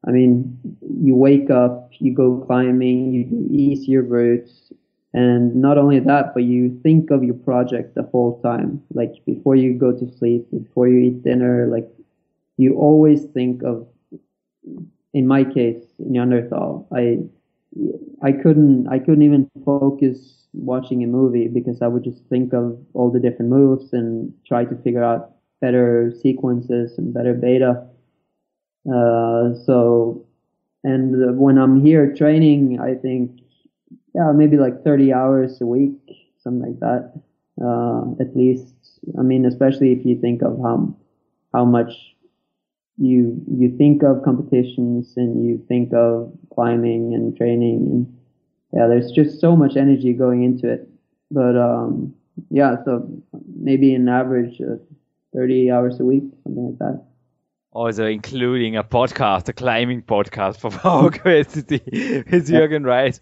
Speaker 3: I mean, you wake up, you go climbing, you do easier routes, and not only that, but you think of your project the whole time. Like before you go to sleep, before you eat dinner, like you always think of. In my case, Neanderthal, I, I couldn't, I couldn't even focus watching a movie because I would just think of all the different moves and try to figure out better sequences and better beta. Uh, so, and when I'm here training, I think, yeah, maybe like 30 hours a week, something like that, uh, at least. I mean, especially if you think of how, how much you, you think of competitions and you think of climbing and training and, yeah, there's just so much energy going into it. But um, yeah, so maybe an average uh, 30 hours a week, something like that.
Speaker 1: Also including a podcast, a climbing podcast for PowerQuest with Jürgen Reis.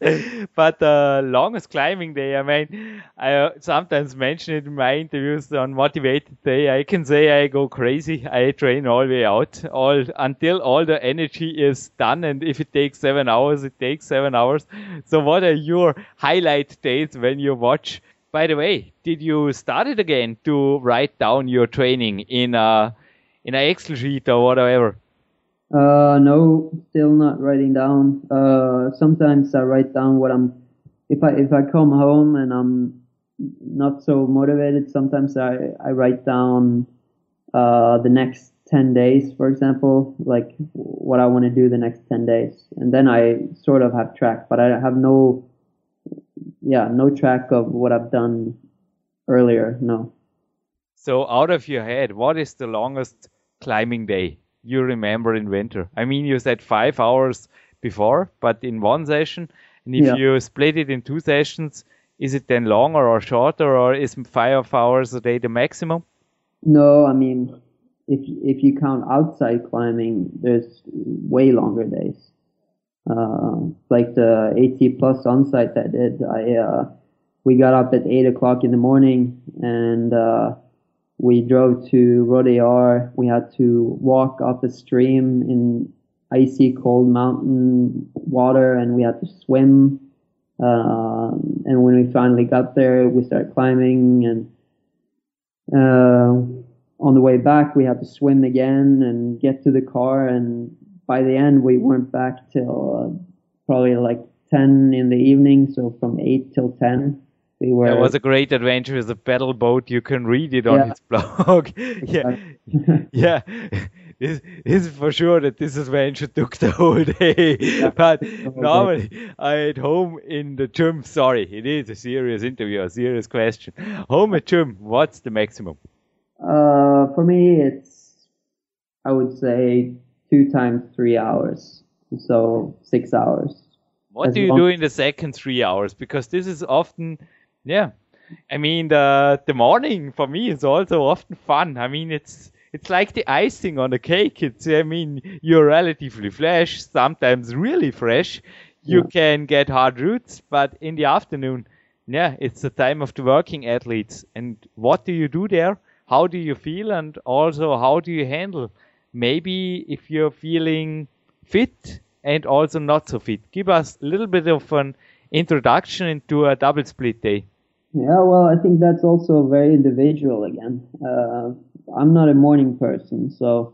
Speaker 1: But the uh, longest climbing day, I mean, I uh, sometimes mention it in my interviews on motivated day. I can say I go crazy. I train all the way out, all until all the energy is done. And if it takes seven hours, it takes seven hours. So what are your highlight days when you watch? By the way, did you start it again to write down your training in a in an Excel sheet or whatever?
Speaker 3: Uh, no, still not writing down. Uh, sometimes I write down what I'm. If I if I come home and I'm not so motivated, sometimes I I write down uh, the next ten days, for example, like what I want to do the next ten days, and then I sort of have track, but I have no, yeah, no track of what I've done earlier. No.
Speaker 1: So out of your head, what is the longest climbing day you remember in winter? I mean, you said five hours before, but in one session, and if yeah. you split it in two sessions, is it then longer or shorter, or is five hours a day the maximum?
Speaker 3: No, I mean, if if you count outside climbing, there's way longer days. Uh, like the AT plus on site that I did, I uh, we got up at eight o'clock in the morning and uh, we drove to Rodellar. We had to walk up a stream in icy cold mountain water and we had to swim. Uh, and when we finally got there, we started climbing and, uh, on the way back, we had to swim again and get to the car. And by the end, we weren't back till uh, probably like 10 in the evening. So from 8 till 10
Speaker 1: we were. It was a great adventure with a pedal boat. You can read it on yeah. his blog. yeah, yeah. This, this, is for sure that this adventure took the whole day. Yeah. But normally, I at home in the gym. Sorry, it is a serious interview, a serious question. Home at gym, what's the maximum?
Speaker 3: Uh, for me, it's I would say two times three hours, so six hours.
Speaker 1: What do you do in the second three hours? Because this is often yeah. I mean, the the morning for me is also often fun. I mean, it's it's like the icing on the cake. It's I mean, you're relatively fresh, sometimes really fresh. You yeah. can get hard routes, but in the afternoon, yeah, it's the time of the working athletes. And what do you do there? How do you feel? And also, how do you handle? Maybe if you're feeling fit and also not so fit. Give us a little bit of an introduction into a double split day.
Speaker 3: Yeah, well, I think that's also very individual again. Uh, I'm not a morning person, so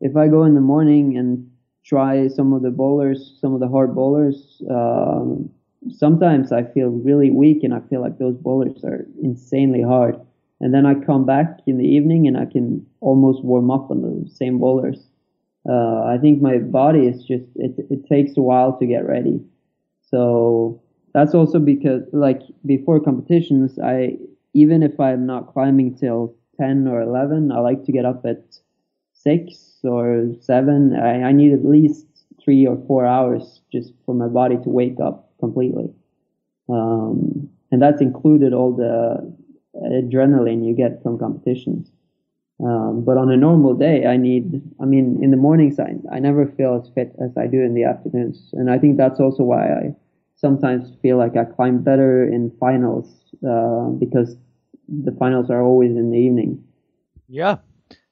Speaker 3: if I go in the morning and try some of the boulders, some of the hard boulders, um, sometimes I feel really weak and I feel like those boulders are insanely hard. And then I come back in the evening and I can almost warm up on the same boulders. Uh, I think my body is just, it, it takes a while to get ready. So that's also because like before competitions, I, even if I'm not climbing till 10 or 11, I like to get up at six or seven. I, I need at least three or four hours just for my body to wake up completely. Um, and that's included all the adrenaline you get from competitions. Um, but on a normal day, I need, I mean, in the mornings, I, I never feel as fit as I do in the afternoons. And I think that's also why I sometimes feel like I climb better in finals, uh, because the finals are always in the evening.
Speaker 1: Yeah.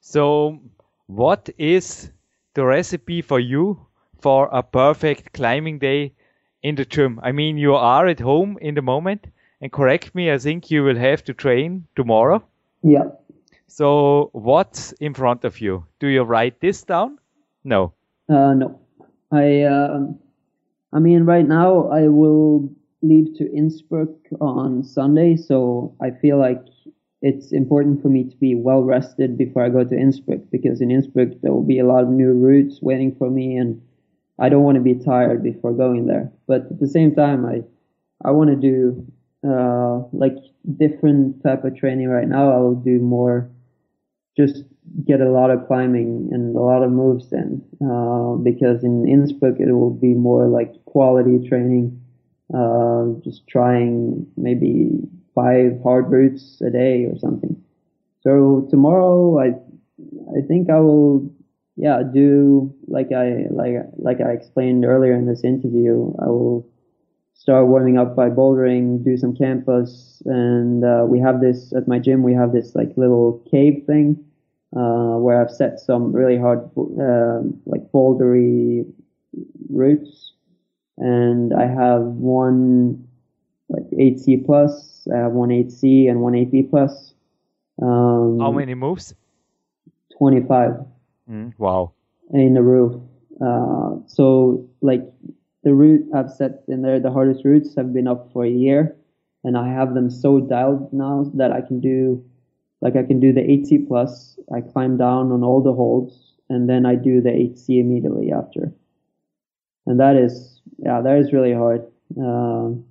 Speaker 1: So, what is the recipe for you for a perfect climbing day in the gym? I mean, you are at home in the moment, and correct me, I think you will have to train tomorrow.
Speaker 3: Yeah.
Speaker 1: So, what's in front of you? Do you write this down? No.
Speaker 3: Uh, no. I, uh, I mean, right now I will leave to Innsbruck on Sunday, so I feel like it's important for me to be well rested before I go to Innsbruck because in Innsbruck there will be a lot of new routes waiting for me, and I don't want to be tired before going there. But at the same time, I I want to do uh, like different type of training right now. I will do more, just get a lot of climbing and a lot of moves in uh, because in Innsbruck it will be more like quality training uh, just trying maybe five hard routes a day or something. So tomorrow, I I think I will, yeah, do like I like like I explained earlier in this interview. I will start warming up by bouldering, do some campus, and uh, we have this at my gym. We have this like little cave thing uh, where I've set some really hard uh, like bouldery routes and I have one like 8C plus, I have one 8C and one 8B plus.
Speaker 1: Um, How many moves?
Speaker 3: 25.
Speaker 1: Mm, wow.
Speaker 3: In the roof. Uh, so like the route I've set in there, the hardest routes have been up for a year and I have them so dialed now that I can do, like I can do the 8C plus, I climb down on all the holds and then I do the 8C immediately after. And that is yeah, that is really hard. Um,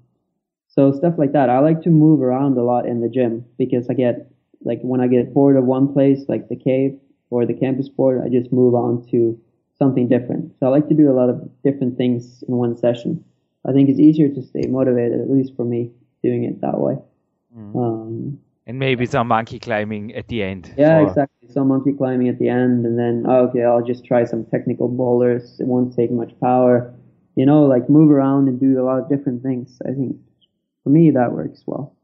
Speaker 3: so stuff like that. I like to move around a lot in the gym because I get like when I get bored of one place, like the cave or the campus board, I just move on to something different. So I like to do a lot of different things in one session. I think it's easier to stay motivated, at least for me, doing it that way.
Speaker 1: Mm. Um, and maybe some monkey climbing at the end.
Speaker 3: Yeah, exactly. Some monkey climbing at the end, and then oh, okay, I'll just try some technical boulders. It won't take much power you know, like move around and do a lot of different things. I think for me that works well.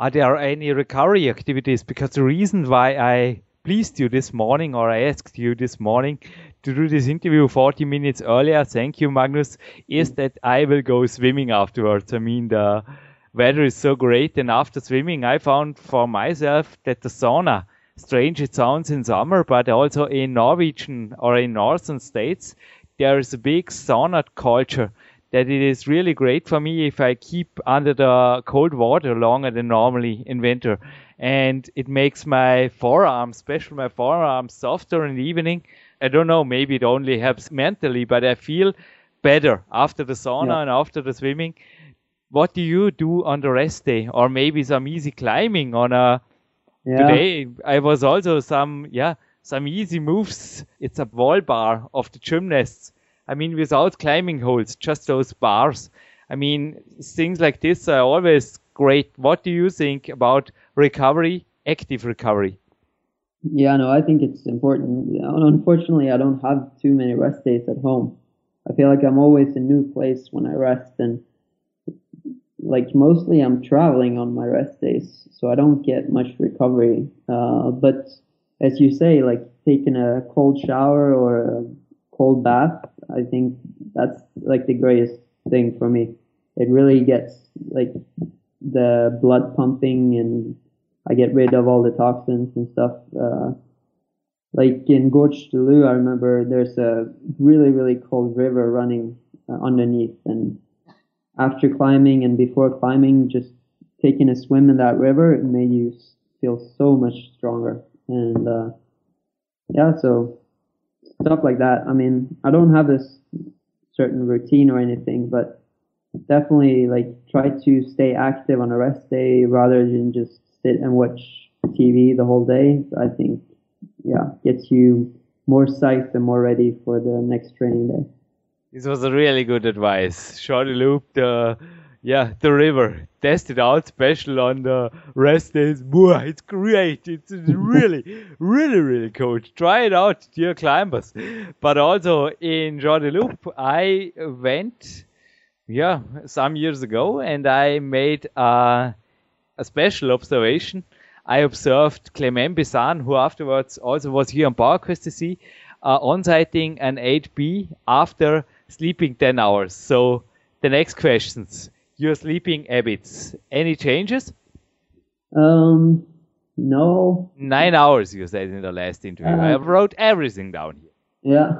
Speaker 1: Are there any recovery activities? Because the reason why I pleased you this morning or I asked you this morning to do this interview 40 minutes earlier, thank you, Magnus, is mm. that I will go swimming afterwards. I mean, the weather is so great. And after swimming, I found for myself that the sauna, strange it sounds in summer, but also in Norwegian or in northern states, there is a big sauna culture that it is really great for me if I keep under the cold water longer than normally in winter. And it makes my forearms, especially my forearms, softer in the evening. I don't know, maybe it only helps mentally, but I feel better after the sauna yeah. and after the swimming. What do you do on the rest day? Or maybe some easy climbing on a yeah. today I was also some yeah some easy moves. It's a wall bar of the gymnasts. I mean, without climbing holds, just those bars. I mean, things like this are always great. What do you think about recovery, active recovery?
Speaker 3: Yeah, no, I think it's important. Unfortunately, I don't have too many rest days at home. I feel like I'm always in a new place when I rest, and like mostly I'm traveling on my rest days, so I don't get much recovery. Uh, but as you say, like taking a cold shower or a cold bath, I think that's like the greatest thing for me. It really gets like the blood pumping and I get rid of all the toxins and stuff. Uh, like in Gorges du Loup, I remember there's a really, really cold river running uh, underneath. And after climbing and before climbing, just taking a swim in that river, it made you feel so much stronger. And uh, yeah, so stuff like that. I mean, I don't have this certain routine or anything, but definitely like try to stay active on a rest day rather than just sit and watch TV the whole day, I think, yeah, gets you more psyched and more ready for the next training day.
Speaker 1: This was a really good advice. Gorges du Loup, the yeah, the river. Test it out, special on the rest days. Boy, it's great. It's really, really, really cool. Try it out, dear climbers. But also in Gorges du Loup, I went, yeah, some years ago, and I made a a special observation. I observed Clement Bissan, who afterwards also was here on PowerQuest TC, uh, on-sighting an 8B after sleeping 10 hours. So the next questions, your sleeping habits, any changes?
Speaker 3: Um, no.
Speaker 1: Nine hours, you said in the last interview. Uh, I wrote everything down
Speaker 3: here. Yeah.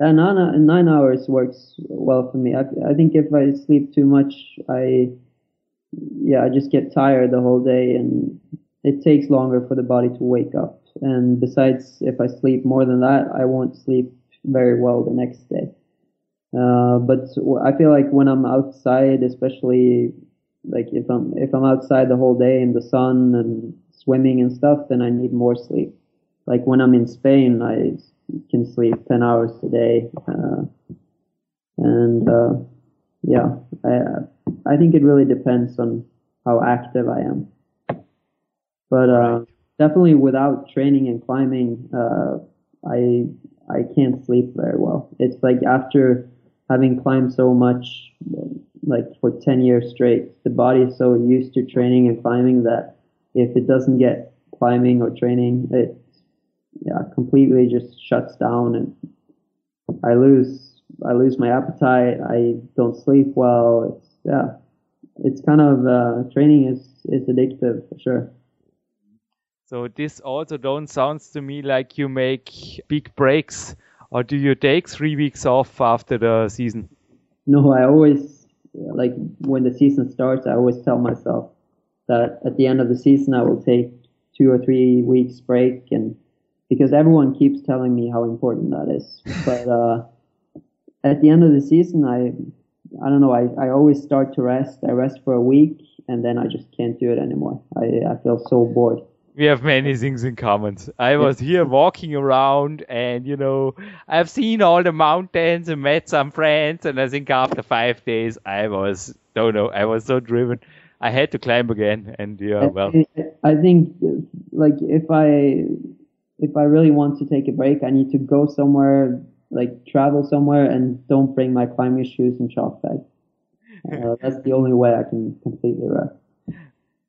Speaker 3: yeah, nine, nine hours works well for me. I, I think if I sleep too much, I yeah, I just get tired the whole day and it takes longer for the body to wake up. And besides, if I sleep more than that, I won't sleep very well the next day. Uh, but I feel like when I'm outside, especially like if I'm if I'm outside the whole day in the sun and swimming and stuff, then I need more sleep. Like when I'm in Spain, I can sleep ten hours a day, uh, and uh, yeah, I I think it really depends on how active I am. But uh, right. definitely without training and climbing, uh, I I can't sleep very well. It's like after having climbed so much, like for 10 years straight, the body is so used to training and climbing that if it doesn't get climbing or training, it yeah completely just shuts down and I lose I lose my appetite. I don't sleep well. It's yeah, it's kind of uh, training is is addictive for sure.
Speaker 1: So this also don't sounds to me like you make big breaks, or do you take three weeks off after the season?
Speaker 3: No, I always like when the season starts. I always tell myself that at the end of the season I will take two or three weeks break, and because everyone keeps telling me how important that is, but. uh at the end of the season, I I don't know. I, I always start to rest. I rest for a week and then I just can't do it anymore. I, I feel so bored.
Speaker 1: We have many things in common. I was here walking around and, you know, I've seen all the mountains and met some friends. And I think after five days, I was, don't know, I was so driven. I had to climb again. And yeah, well.
Speaker 3: I, I think, like, if I, if I really want to take a break, I need to go somewhere like travel somewhere and don't bring my climbing shoes and chalk bag. Uh, that's the only way I can completely rest.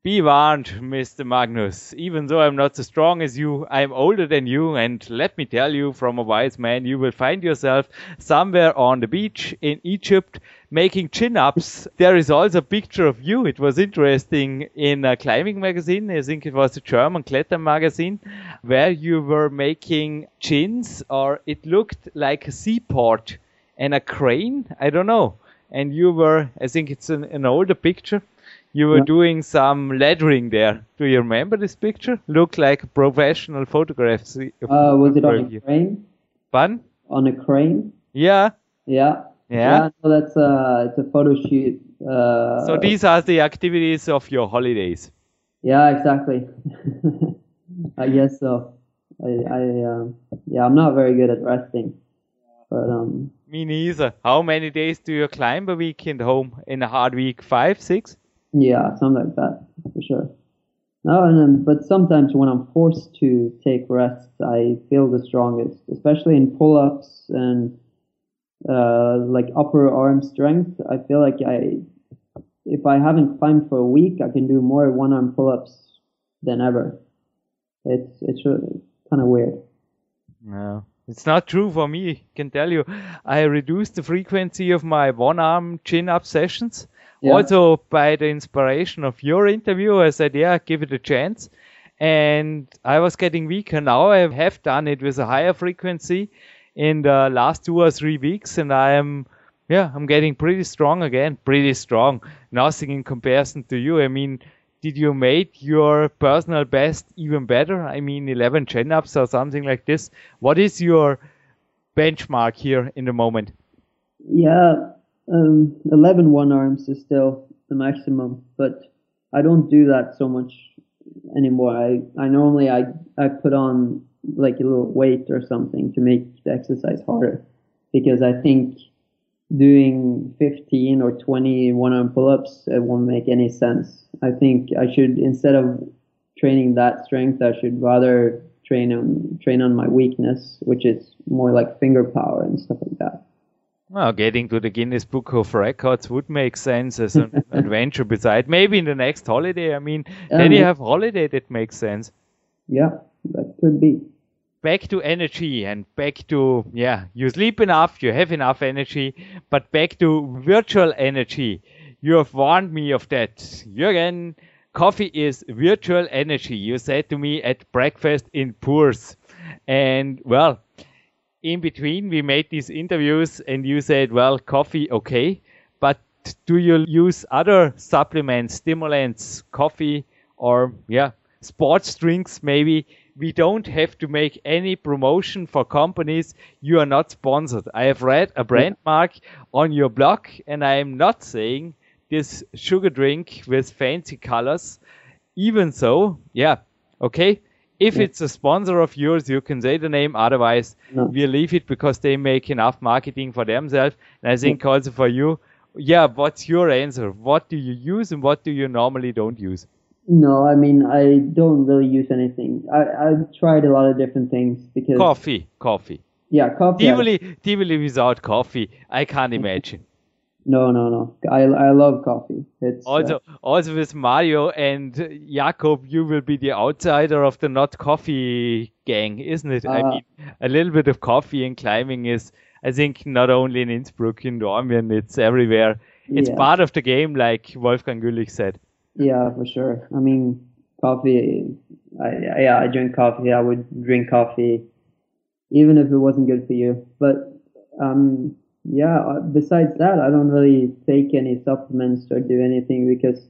Speaker 1: Be warned, Mr. Magnus. Even though I'm not so strong as you, I'm older than you, and let me tell you, from a wise man, you will find yourself somewhere on the beach in Egypt making chin ups. There is also a picture of you. It was interesting in a climbing magazine. I think it was a German Kletter magazine where you were making chins or it looked like a seaport and a crane. I don't know. And you were, I think it's an, an older picture. You were yeah. doing some lettering there. Do you remember this picture? Looked like professional photographs. Uh,
Speaker 3: was it on a crane?
Speaker 1: Pardon?
Speaker 3: On a crane?
Speaker 1: Yeah.
Speaker 3: Yeah.
Speaker 1: Yeah.
Speaker 3: so that's uh, it's a photo shoot. Uh,
Speaker 1: so these are the activities of your holidays.
Speaker 3: Yeah, exactly. I guess so. I, I um, yeah, I'm not very good at resting, but um.
Speaker 1: Me neither. How many days do you climb a week in the home in a hard week? Five, six?
Speaker 3: Yeah, something like that for sure. No, and then, but sometimes when I'm forced to take rests, I feel the strongest, especially in pull-ups and uh, like upper arm strength. I feel like I, if I haven't climbed for a week, I can do more one-arm pull-ups than ever. It's it's really kind of weird.
Speaker 1: No, it's not true for me. I can tell you, I reduced the frequency of my one-arm chin-up sessions yeah. Also, by the inspiration of your interview, I said, yeah, give it a chance. And I was getting weaker. Now I have done it with a higher frequency in the last two or three weeks, and I am, yeah, I'm getting pretty strong again. Pretty strong. Nothing in comparison to you. I mean, did you make your personal best even better? I mean, 11 chin ups or something like this. What is your benchmark here in the moment?
Speaker 3: Yeah, um, 11 one arms is still the maximum, but I don't do that so much anymore. I, I normally I, I put on like a little weight or something to make the exercise harder because I think doing 15 or 20 one arm pull ups it won't make any sense. I think I should instead of training that strength, I should rather train on train on my weakness, which is more like finger power and stuff like that.
Speaker 1: Well, getting to the Guinness Book of Records would make sense as an adventure beside. Maybe in the next holiday. I mean, um, then you have holiday that makes sense.
Speaker 3: Yeah, be.
Speaker 1: Back to energy and back to, yeah, you sleep enough, you have enough energy, but back to virtual energy. You have warned me of that. Jürgen, coffee is virtual energy. You said to me at breakfast in Puurs. And well, in between we made these interviews and you said, well, coffee, okay, but do you use other supplements, stimulants, coffee, or yeah, sports drinks maybe? We don't have to make any promotion for companies you are not sponsored. I have read a brand mark on your blog, and I am not saying this sugar drink with fancy colors. Even so, yeah, okay, if yeah. it's a sponsor of yours, you can say the name. Otherwise, no. we leave it because they make enough marketing for themselves. And I think yeah. also for you, yeah, what's your answer? What do you use and what do you normally don't use?
Speaker 3: No, I mean I don't really use anything. I I've tried a lot of different things because
Speaker 1: coffee, coffee.
Speaker 3: Yeah, coffee.
Speaker 1: Tivoli, Tivoli without coffee, I can't imagine.
Speaker 3: No, no, no. I, I love coffee. It's
Speaker 1: also uh, also with Mario and Jakob, you will be the outsider of the not coffee gang, isn't it? Uh, I mean, a little bit of coffee and climbing is, I think, not only in Innsbruck, in Dornbirn, it's everywhere. It's yeah. part of the game, like Wolfgang Güllich said.
Speaker 3: Yeah, for sure. I mean, coffee. I, yeah, I drink coffee. I would drink coffee, even if it wasn't good for you. But um, yeah, uh, besides that, I don't really take any supplements or do anything because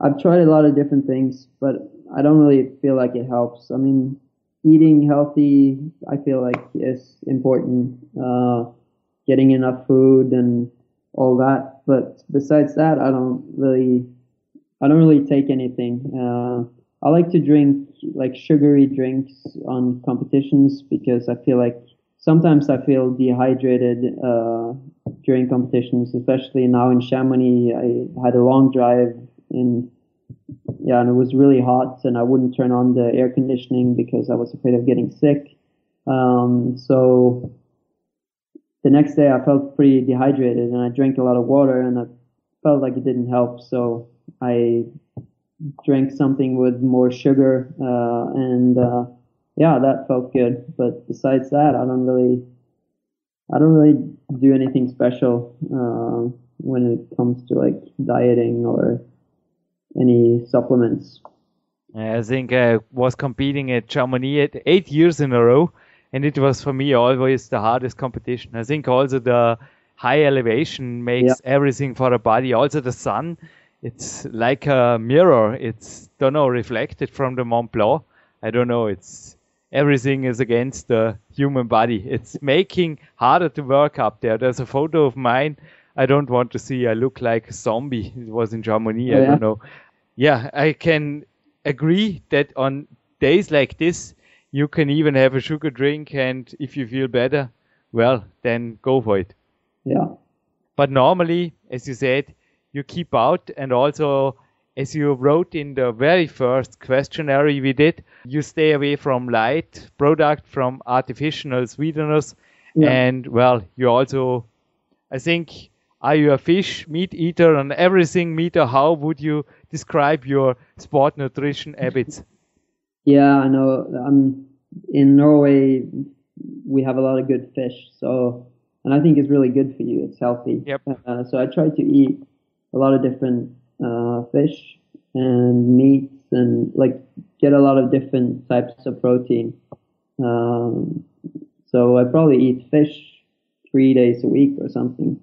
Speaker 3: I've tried a lot of different things, but I don't really feel like it helps. I mean, eating healthy, I feel like is important. Uh, getting enough food and all that. But besides that, I don't really, I don't really take anything. Uh, I like to drink like sugary drinks on competitions because I feel like sometimes I feel dehydrated uh, during competitions, especially now in Chamonix. I had a long drive in, yeah, and it was really hot, and I wouldn't turn on the air conditioning because I was afraid of getting sick. Um, so the next day I felt pretty dehydrated, and I drank a lot of water, and I felt like it didn't help. So I drank something with more sugar uh, and uh, yeah, that felt good. But besides that, I don't really, I don't really do anything special uh, when it comes to like dieting or any supplements.
Speaker 1: I think I was competing at Chamonix at eight years in a row, and it was for me always the hardest competition. I think also the high elevation makes yeah. everything for the body. Also the sun, it's like a mirror. It's don't know reflected from the Mont Blanc. I don't know. It's everything is against the human body. It's making harder to work up there. There's a photo of mine. I don't want to see. I look like a zombie. It was in Chamonix. Oh, I don't know. Yeah, I can agree that on days like this, you can even have a sugar drink, and if you feel better, well, then go for it.
Speaker 3: Yeah.
Speaker 1: But normally, as you said, you keep out, and also as you wrote in the very first questionnaire we did, you stay away from light product, from artificial sweeteners, yeah. and well, you also, I think, are you a fish meat eater and everything meat, or how would you describe your sport nutrition habits?
Speaker 3: Yeah, I know. Um, in Norway, we have a lot of good fish, so and I think it's really good for you. It's healthy.
Speaker 1: Yep.
Speaker 3: Uh, so I try to eat a lot of different uh, fish and meats and like get a lot of different types of protein. Um, so I probably eat fish three days a week or something,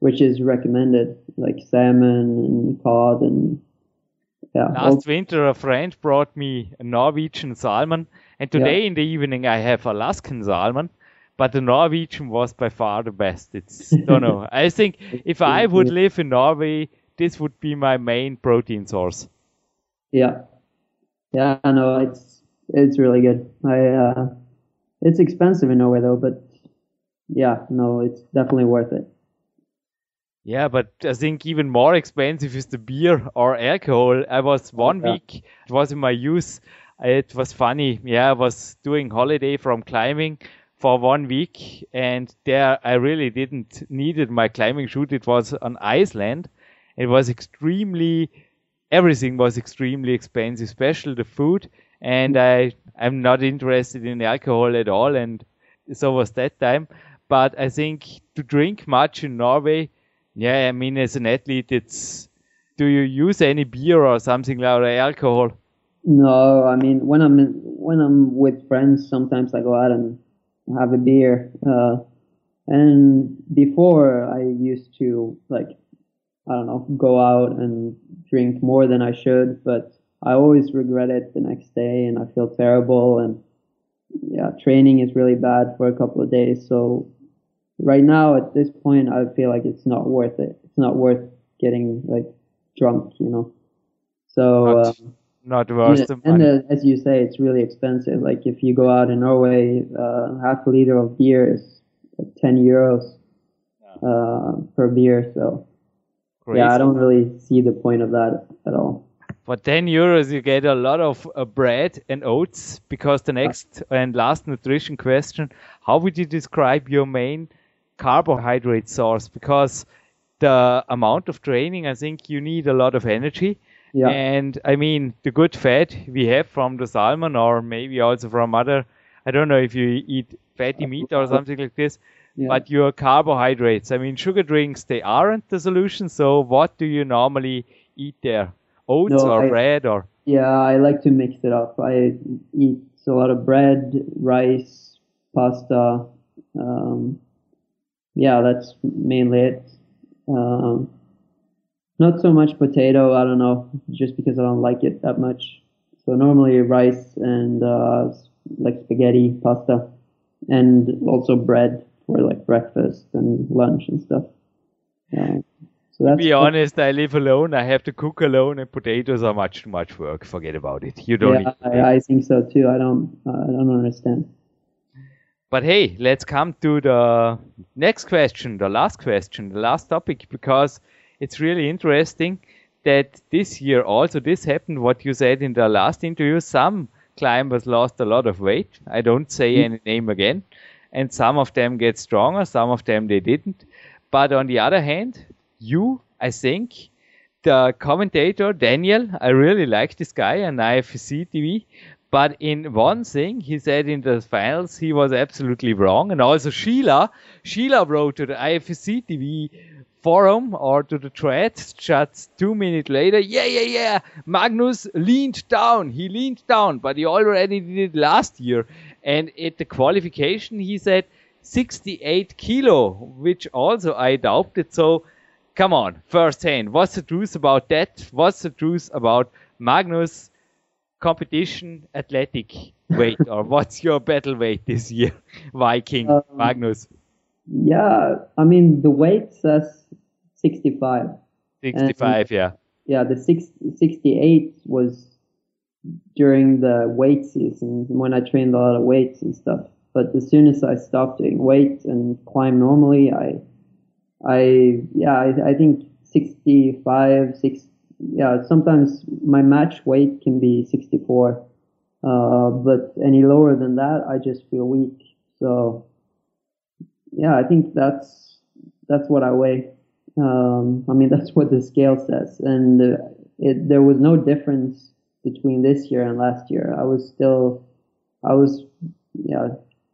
Speaker 3: which is recommended, like salmon and cod and yeah.
Speaker 1: Last winter, a friend brought me a Norwegian salmon, and today yeah. in the evening I have Alaskan salmon. But the Norwegian was by far the best. It's don't know. I think if I would live in Norway, this would be my main protein source.
Speaker 3: Yeah, yeah, I know it's it's really good. I uh, it's expensive in Norway though, but yeah, no, it's definitely worth it.
Speaker 1: Yeah, but I think even more expensive is the beer or alcohol. I was one yeah. week, it was in my youth. It was funny. Yeah, I was doing holiday from climbing for one week, and there I really didn't needed my climbing shoot. It was on Iceland. It was extremely, everything was extremely expensive, especially the food. And I, I'm not interested in alcohol at all, and so was that time. But I think to drink much in Norway yeah, I mean, as an athlete, it's. Do you use any beer or something like alcohol?
Speaker 3: No, I mean, when I'm in, when I'm with friends, sometimes I go out and have a beer. Uh, and before, I used to like, I don't know, go out and drink more than I should, but I always regret it the next day, and I feel terrible. And yeah, training is really bad for a couple of days, so right now at this point I feel like it's not worth it. It's not worth getting like drunk, you know. So
Speaker 1: not, worth
Speaker 3: and, and uh, as you say, it's really expensive. Like if you go out in Norway, uh, half a liter of beer is ten euros uh, per beer. So Crazy. yeah, I don't really see the point of that at all.
Speaker 1: For 10 euros, you get a lot of uh, bread and oats because the next and last nutrition question how would you describe your main carbohydrate source because the amount of training, I think you need a lot of energy. Yeah. And I mean, the good fat we have from the salmon or maybe also from other, I don't know if you eat fatty meat or something like this, yeah. but your carbohydrates, I mean, sugar drinks, they aren't the solution. So what do you normally eat there? Oats no, or I, bread or?
Speaker 3: Yeah, I like to mix it up. I eat a lot of bread, rice, pasta, um, yeah, that's mainly it. Um, not so much potato. I don't know, just because I don't like it that much. So normally rice and uh, like spaghetti, pasta, and also bread for like breakfast and lunch and stuff.
Speaker 1: Uh, so to be honest, I live alone. I have to cook alone, and potatoes are much too much work. Forget about it. You don't.
Speaker 3: Yeah, I, I, think so too. I don't. Uh, I don't understand.
Speaker 1: But hey, let's come to the next question, the last question, the last topic, because it's really interesting that this year also this happened. What you said in the last interview, some climbers lost a lot of weight. I don't say mm-hmm. any name again, and some of them get stronger, some of them they didn't. But on the other hand, you, I think, the commentator Daniel, I really like this guy on IFSC TV but in one thing, he said in the finals, he was absolutely wrong. And also Sheila, Sheila wrote to the IFSC TV forum or to the thread just two minutes later, yeah, yeah, yeah, Magnus leaned down. He leaned down, but he already did it last year. And at the qualification, he said 68 kilo, which also I doubted. So come on, first hand, what's the truth about that? What's the truth about Magnus competition athletic weight, or what's your battle weight this year, Viking um, Magnus?
Speaker 3: Yeah, I mean the weight says 65.
Speaker 1: 65, and, yeah.
Speaker 3: Yeah, the six, 68 was during the weight season when I trained a lot of weights and stuff. But as soon as I stopped doing weights and climb normally, I, I yeah, I, I think 65, 6, yeah, sometimes my match weight can be 64. Uh, but any lower than that, I just feel weak. So, yeah, I think that's, that's what I weigh. Um, I mean, that's what the scale says. And uh, it, there was no difference between this year and last year. I was still, I was, yeah,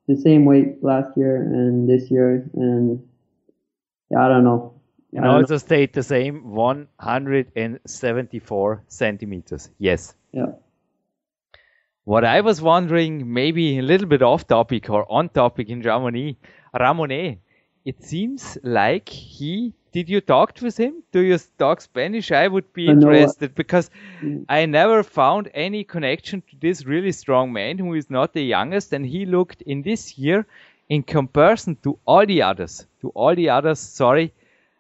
Speaker 3: the same weight last year and this year. And yeah, I don't know.
Speaker 1: And also know. stayed the same 174 centimeters. Yes.
Speaker 3: Yeah.
Speaker 1: What I was wondering, maybe a little bit off topic or on topic in Germany, Ramone, it seems like he did you talk with him? Do you talk Spanish? I would be interested because mm. I never found any connection to this really strong man who is not the youngest, and he looked in this year in comparison to all the others, to all the others, sorry, mm.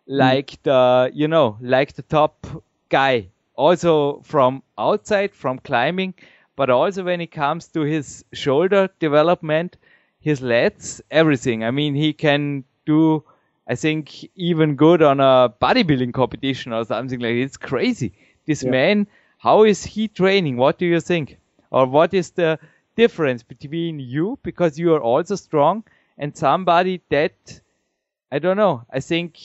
Speaker 1: like mm. the you know, like the top guy. Also from outside, from climbing, but also when it comes to his shoulder development, his lats, everything. I mean, he can do I think even good on a bodybuilding competition or something like that. It's crazy. This yeah. man, how is he training? What do you think? Or what is the difference between you, because you are also strong, and somebody that, I don't know, I think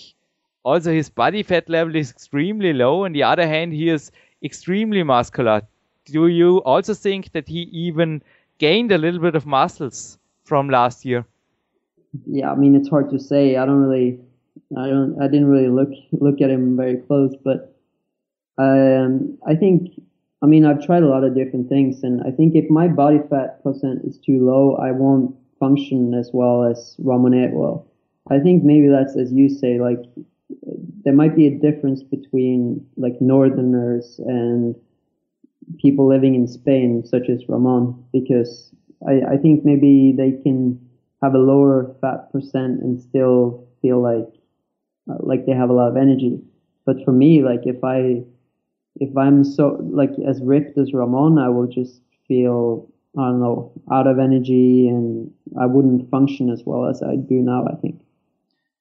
Speaker 1: also his body fat level is extremely low. On the other hand, he is extremely muscular. Do you also think that he even gained a little bit of muscles from last year?
Speaker 3: yeah, I mean, it's hard to say. I don't really, I don't, I didn't really look look at him very close, but um, I think, I mean, I've tried a lot of different things, and I think if my body fat percent is too low, I won't function as well as Ramonet will. I think maybe that's as you say, like there might be a difference between like northerners and people living in Spain, such as Ramon, because I, I think maybe they can have a lower fat percent and still feel like uh, like they have a lot of energy. But for me, like if I if I'm so like as ripped as Ramon, I will just feel I don't know out of energy and I wouldn't function as well as I do now. I think.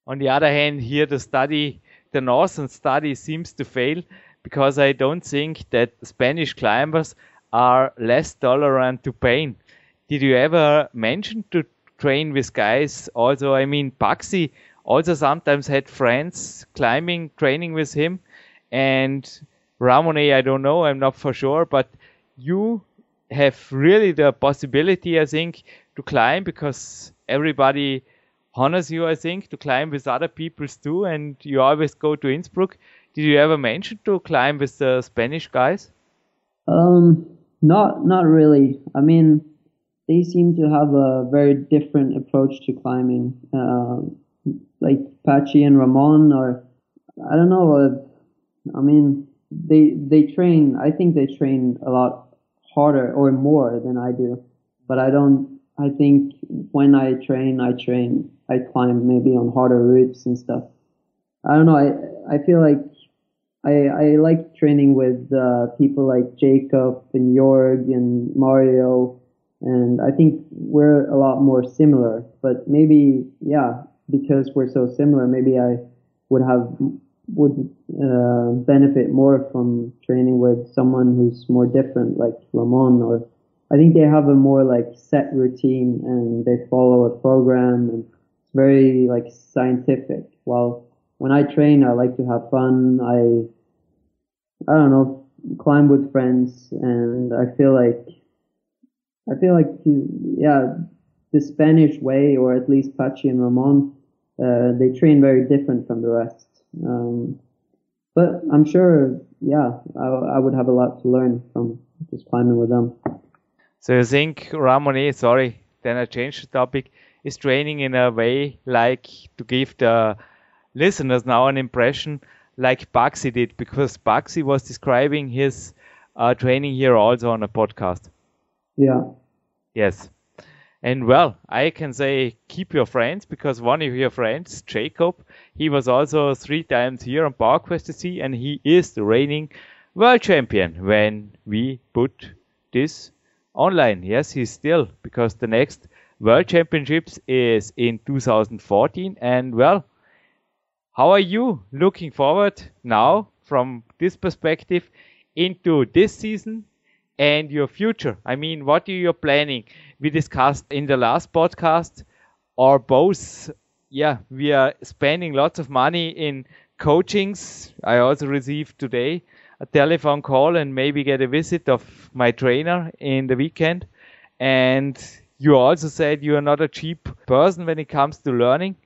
Speaker 1: On the other hand, here the study, the Northern study seems to fail because I don't think that Spanish climbers are less tolerant to pain. Did you ever mention to train with guys. Also, I mean, Patxi also sometimes had friends climbing, training with him. And Ramone, I don't know, I'm not for sure, but you have really the possibility, I think, to climb because everybody honors you, I think, to climb with other peoples too. And you always go to Innsbruck. Did you ever mention to climb with the Spanish guys?
Speaker 3: Um, not, not really. I mean, they seem to have a very different approach to climbing. Uh, like Patxi and Ramon, or I don't know. Uh, I mean, they they train. I think they train a lot harder or more than I do. But I don't. I think when I train, I train. I climb maybe on harder routes and stuff. I don't know. I I feel like I I like training with uh, people like Jacob and Jorg and Mario and I think we're a lot more similar. But maybe, yeah, because we're so similar, maybe I would have would uh, benefit more from training with someone who's more different, like Ramon. Or I think they have a more like set routine and they follow a program and it's very like scientific. While when I train, I like to have fun. I I don't know, climb with friends, and I feel like I feel like yeah, the Spanish way, or at least Patxi and Ramon, uh, they train very different from the rest. Um, but I'm sure, yeah, I, I, would have a lot to learn from just climbing with them.
Speaker 1: So you think Ramon, sorry, then I changed the topic, is training in a way like to give the listeners now an impression like Patxi did, because Patxi was describing his uh, training here also on a podcast.
Speaker 3: Yeah.
Speaker 1: Yes. And well, I can say keep your friends because one of your friends, Jacob, he was also three times here on PowerQuest CC and he is the reigning world champion when we put this online. Yes, he's still because the next world championships is in 2014 and well, how are you looking forward now from this perspective into this season and your future. I mean, what are you planning? We discussed in the last podcast, or both. Yeah, we are spending lots of money in coachings. I also received today a telephone call and maybe get a visit of my trainer in the weekend. And you also said you are not a cheap person when it comes to learning.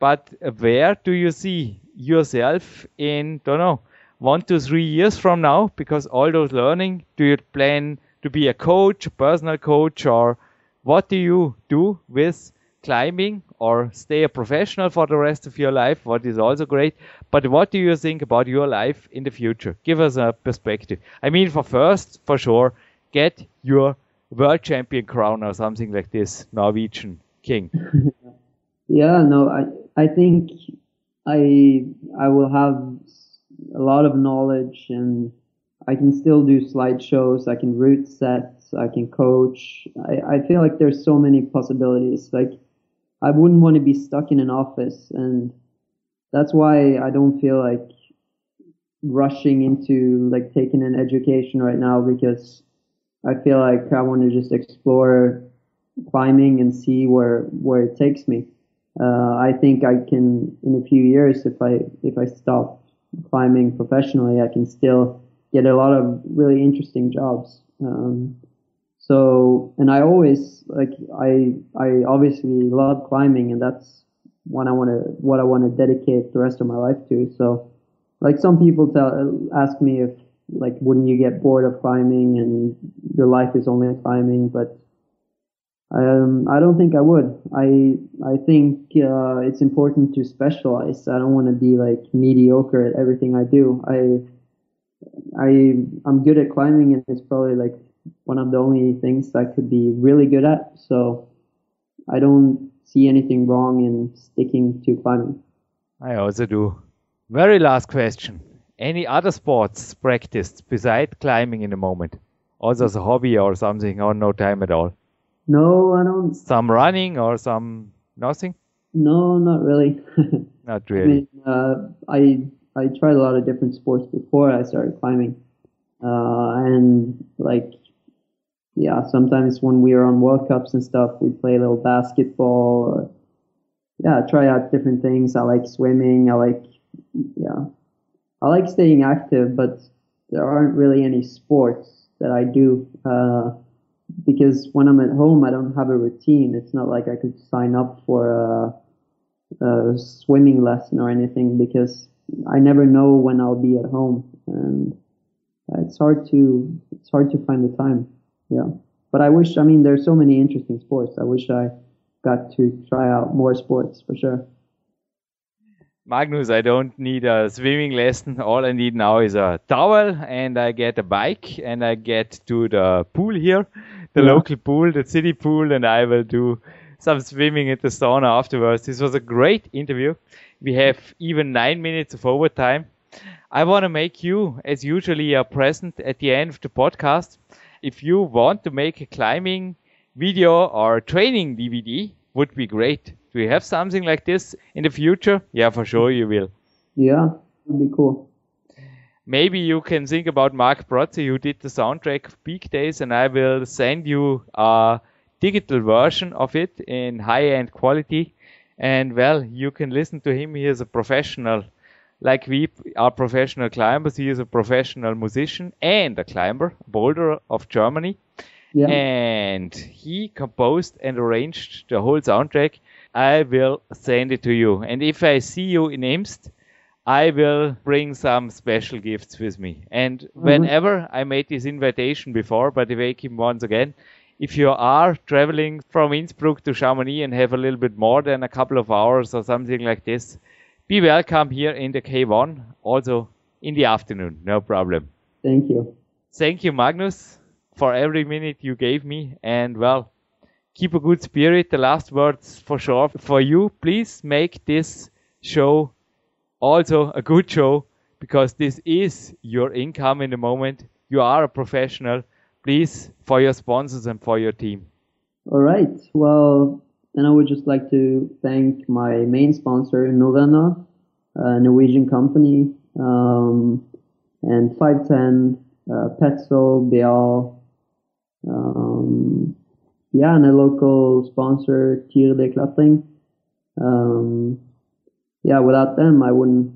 Speaker 1: But where do you see yourself in, don't know, one to three years from now? Because all those learning, do you plan to be a coach, personal coach, or what do you do with climbing or stay a professional for the rest of your life, what is also great. But what do you think about your life in the future? Give us a perspective. I mean, for first, for sure, get your world champion crown or something like this, Norwegian king.
Speaker 3: yeah, no, I I think I I will have a lot of knowledge and I can still do slideshows. I can route sets. I can coach. I, I feel like there's so many possibilities. Like I wouldn't want to be stuck in an office, and that's why I don't feel like rushing into like taking an education right now because I feel like I want to just explore climbing and see where where it takes me. Uh, I think I can in a few years if I if I stop climbing professionally, I can still get a lot of really interesting jobs. Um, so, and I always like I I obviously love climbing, and that's what I want to what I want to dedicate the rest of my life to. So, like some people tell ask me if like wouldn't you get bored of climbing and your life is only climbing, but um, I don't think I would. I I think uh, it's important to specialize. I don't want to be like mediocre at everything I do. I I I'm good at climbing, and it's probably like one of the only things I could be really good at. So I don't see anything wrong in sticking to climbing.
Speaker 1: I also do. Very last question. Any other sports practiced besides climbing in the moment? Also as a hobby or something or no time at all?
Speaker 3: No, I don't.
Speaker 1: Some running or some nothing?
Speaker 3: No, not really.
Speaker 1: not really.
Speaker 3: I mean, uh, I I tried a lot of different sports before I started climbing, uh, and like yeah, sometimes when we are on World Cups and stuff, we play a little basketball. Or, yeah, try out different things. I like swimming. I like, yeah, I like staying active, but there aren't really any sports that I do uh, because when I'm at home, I don't have a routine. It's not like I could sign up for a, a swimming lesson or anything because I never know when I'll be at home, and it's hard to it's hard to find the time yeah. But I wish, I mean, there's so many interesting sports. I wish I got to try out more sports for sure.
Speaker 1: Magnus, I don't need a swimming lesson. All I need now is a towel and I get a bike and I get to the pool here, the yeah. local pool, the city pool, and I will do some swimming at the sauna afterwards. This was a great interview. We have even nine minutes of overtime. I want to make you, as usually, a present at the end of the podcast if you want to make a climbing video or training DVD, would be great. Do you have something like this in the future? Yeah, for sure you will.
Speaker 3: Yeah, would be cool.
Speaker 1: Maybe you can think about Mark Brozzi, who did the soundtrack of Peak Days, and I will send you a digital version of it in high-end quality. And well, you can listen to him. He is a professional like we are professional climbers. He is a professional musician and a climber, boulder of Germany. Yeah. And he composed and arranged the whole soundtrack. I will send it to you. And if I see you in Imst, I will bring some special gifts with me. And mm-hmm. whenever I made this invitation before, but I wake him once again, if you are traveling from Innsbruck to Chamonix and have a little bit more than a couple of hours or something like this, be welcome here in the K1, also in the afternoon, no problem.
Speaker 3: Thank you.
Speaker 1: Thank you, Magnus, for every minute you gave me. And well, keep a good spirit. The last words for sure for you. Please make this show also a good show because this is your income in the moment. You are a professional. Please, for your sponsors and for your team.
Speaker 3: All right. Well, then I would just like to thank my main sponsor, Norrøna, a Norwegian company. Um, and 510, uh, Petzl, Beal, um, yeah, and a local sponsor, Tier de Klatting. Um, yeah, without them, I wouldn't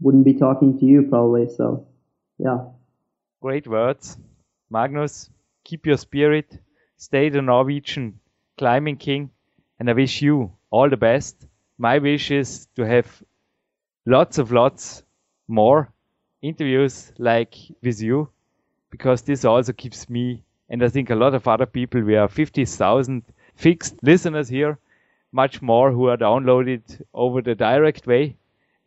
Speaker 3: wouldn't be talking to you probably. So, yeah.
Speaker 1: Great words, Magnus. Keep your spirit. Stay the Norwegian climbing king, and I wish you all the best. My wish is to have lots of lots more interviews like with you, because this also keeps me and I think a lot of other people. We are 50,000 fixed listeners here, much more who are downloaded over the direct way,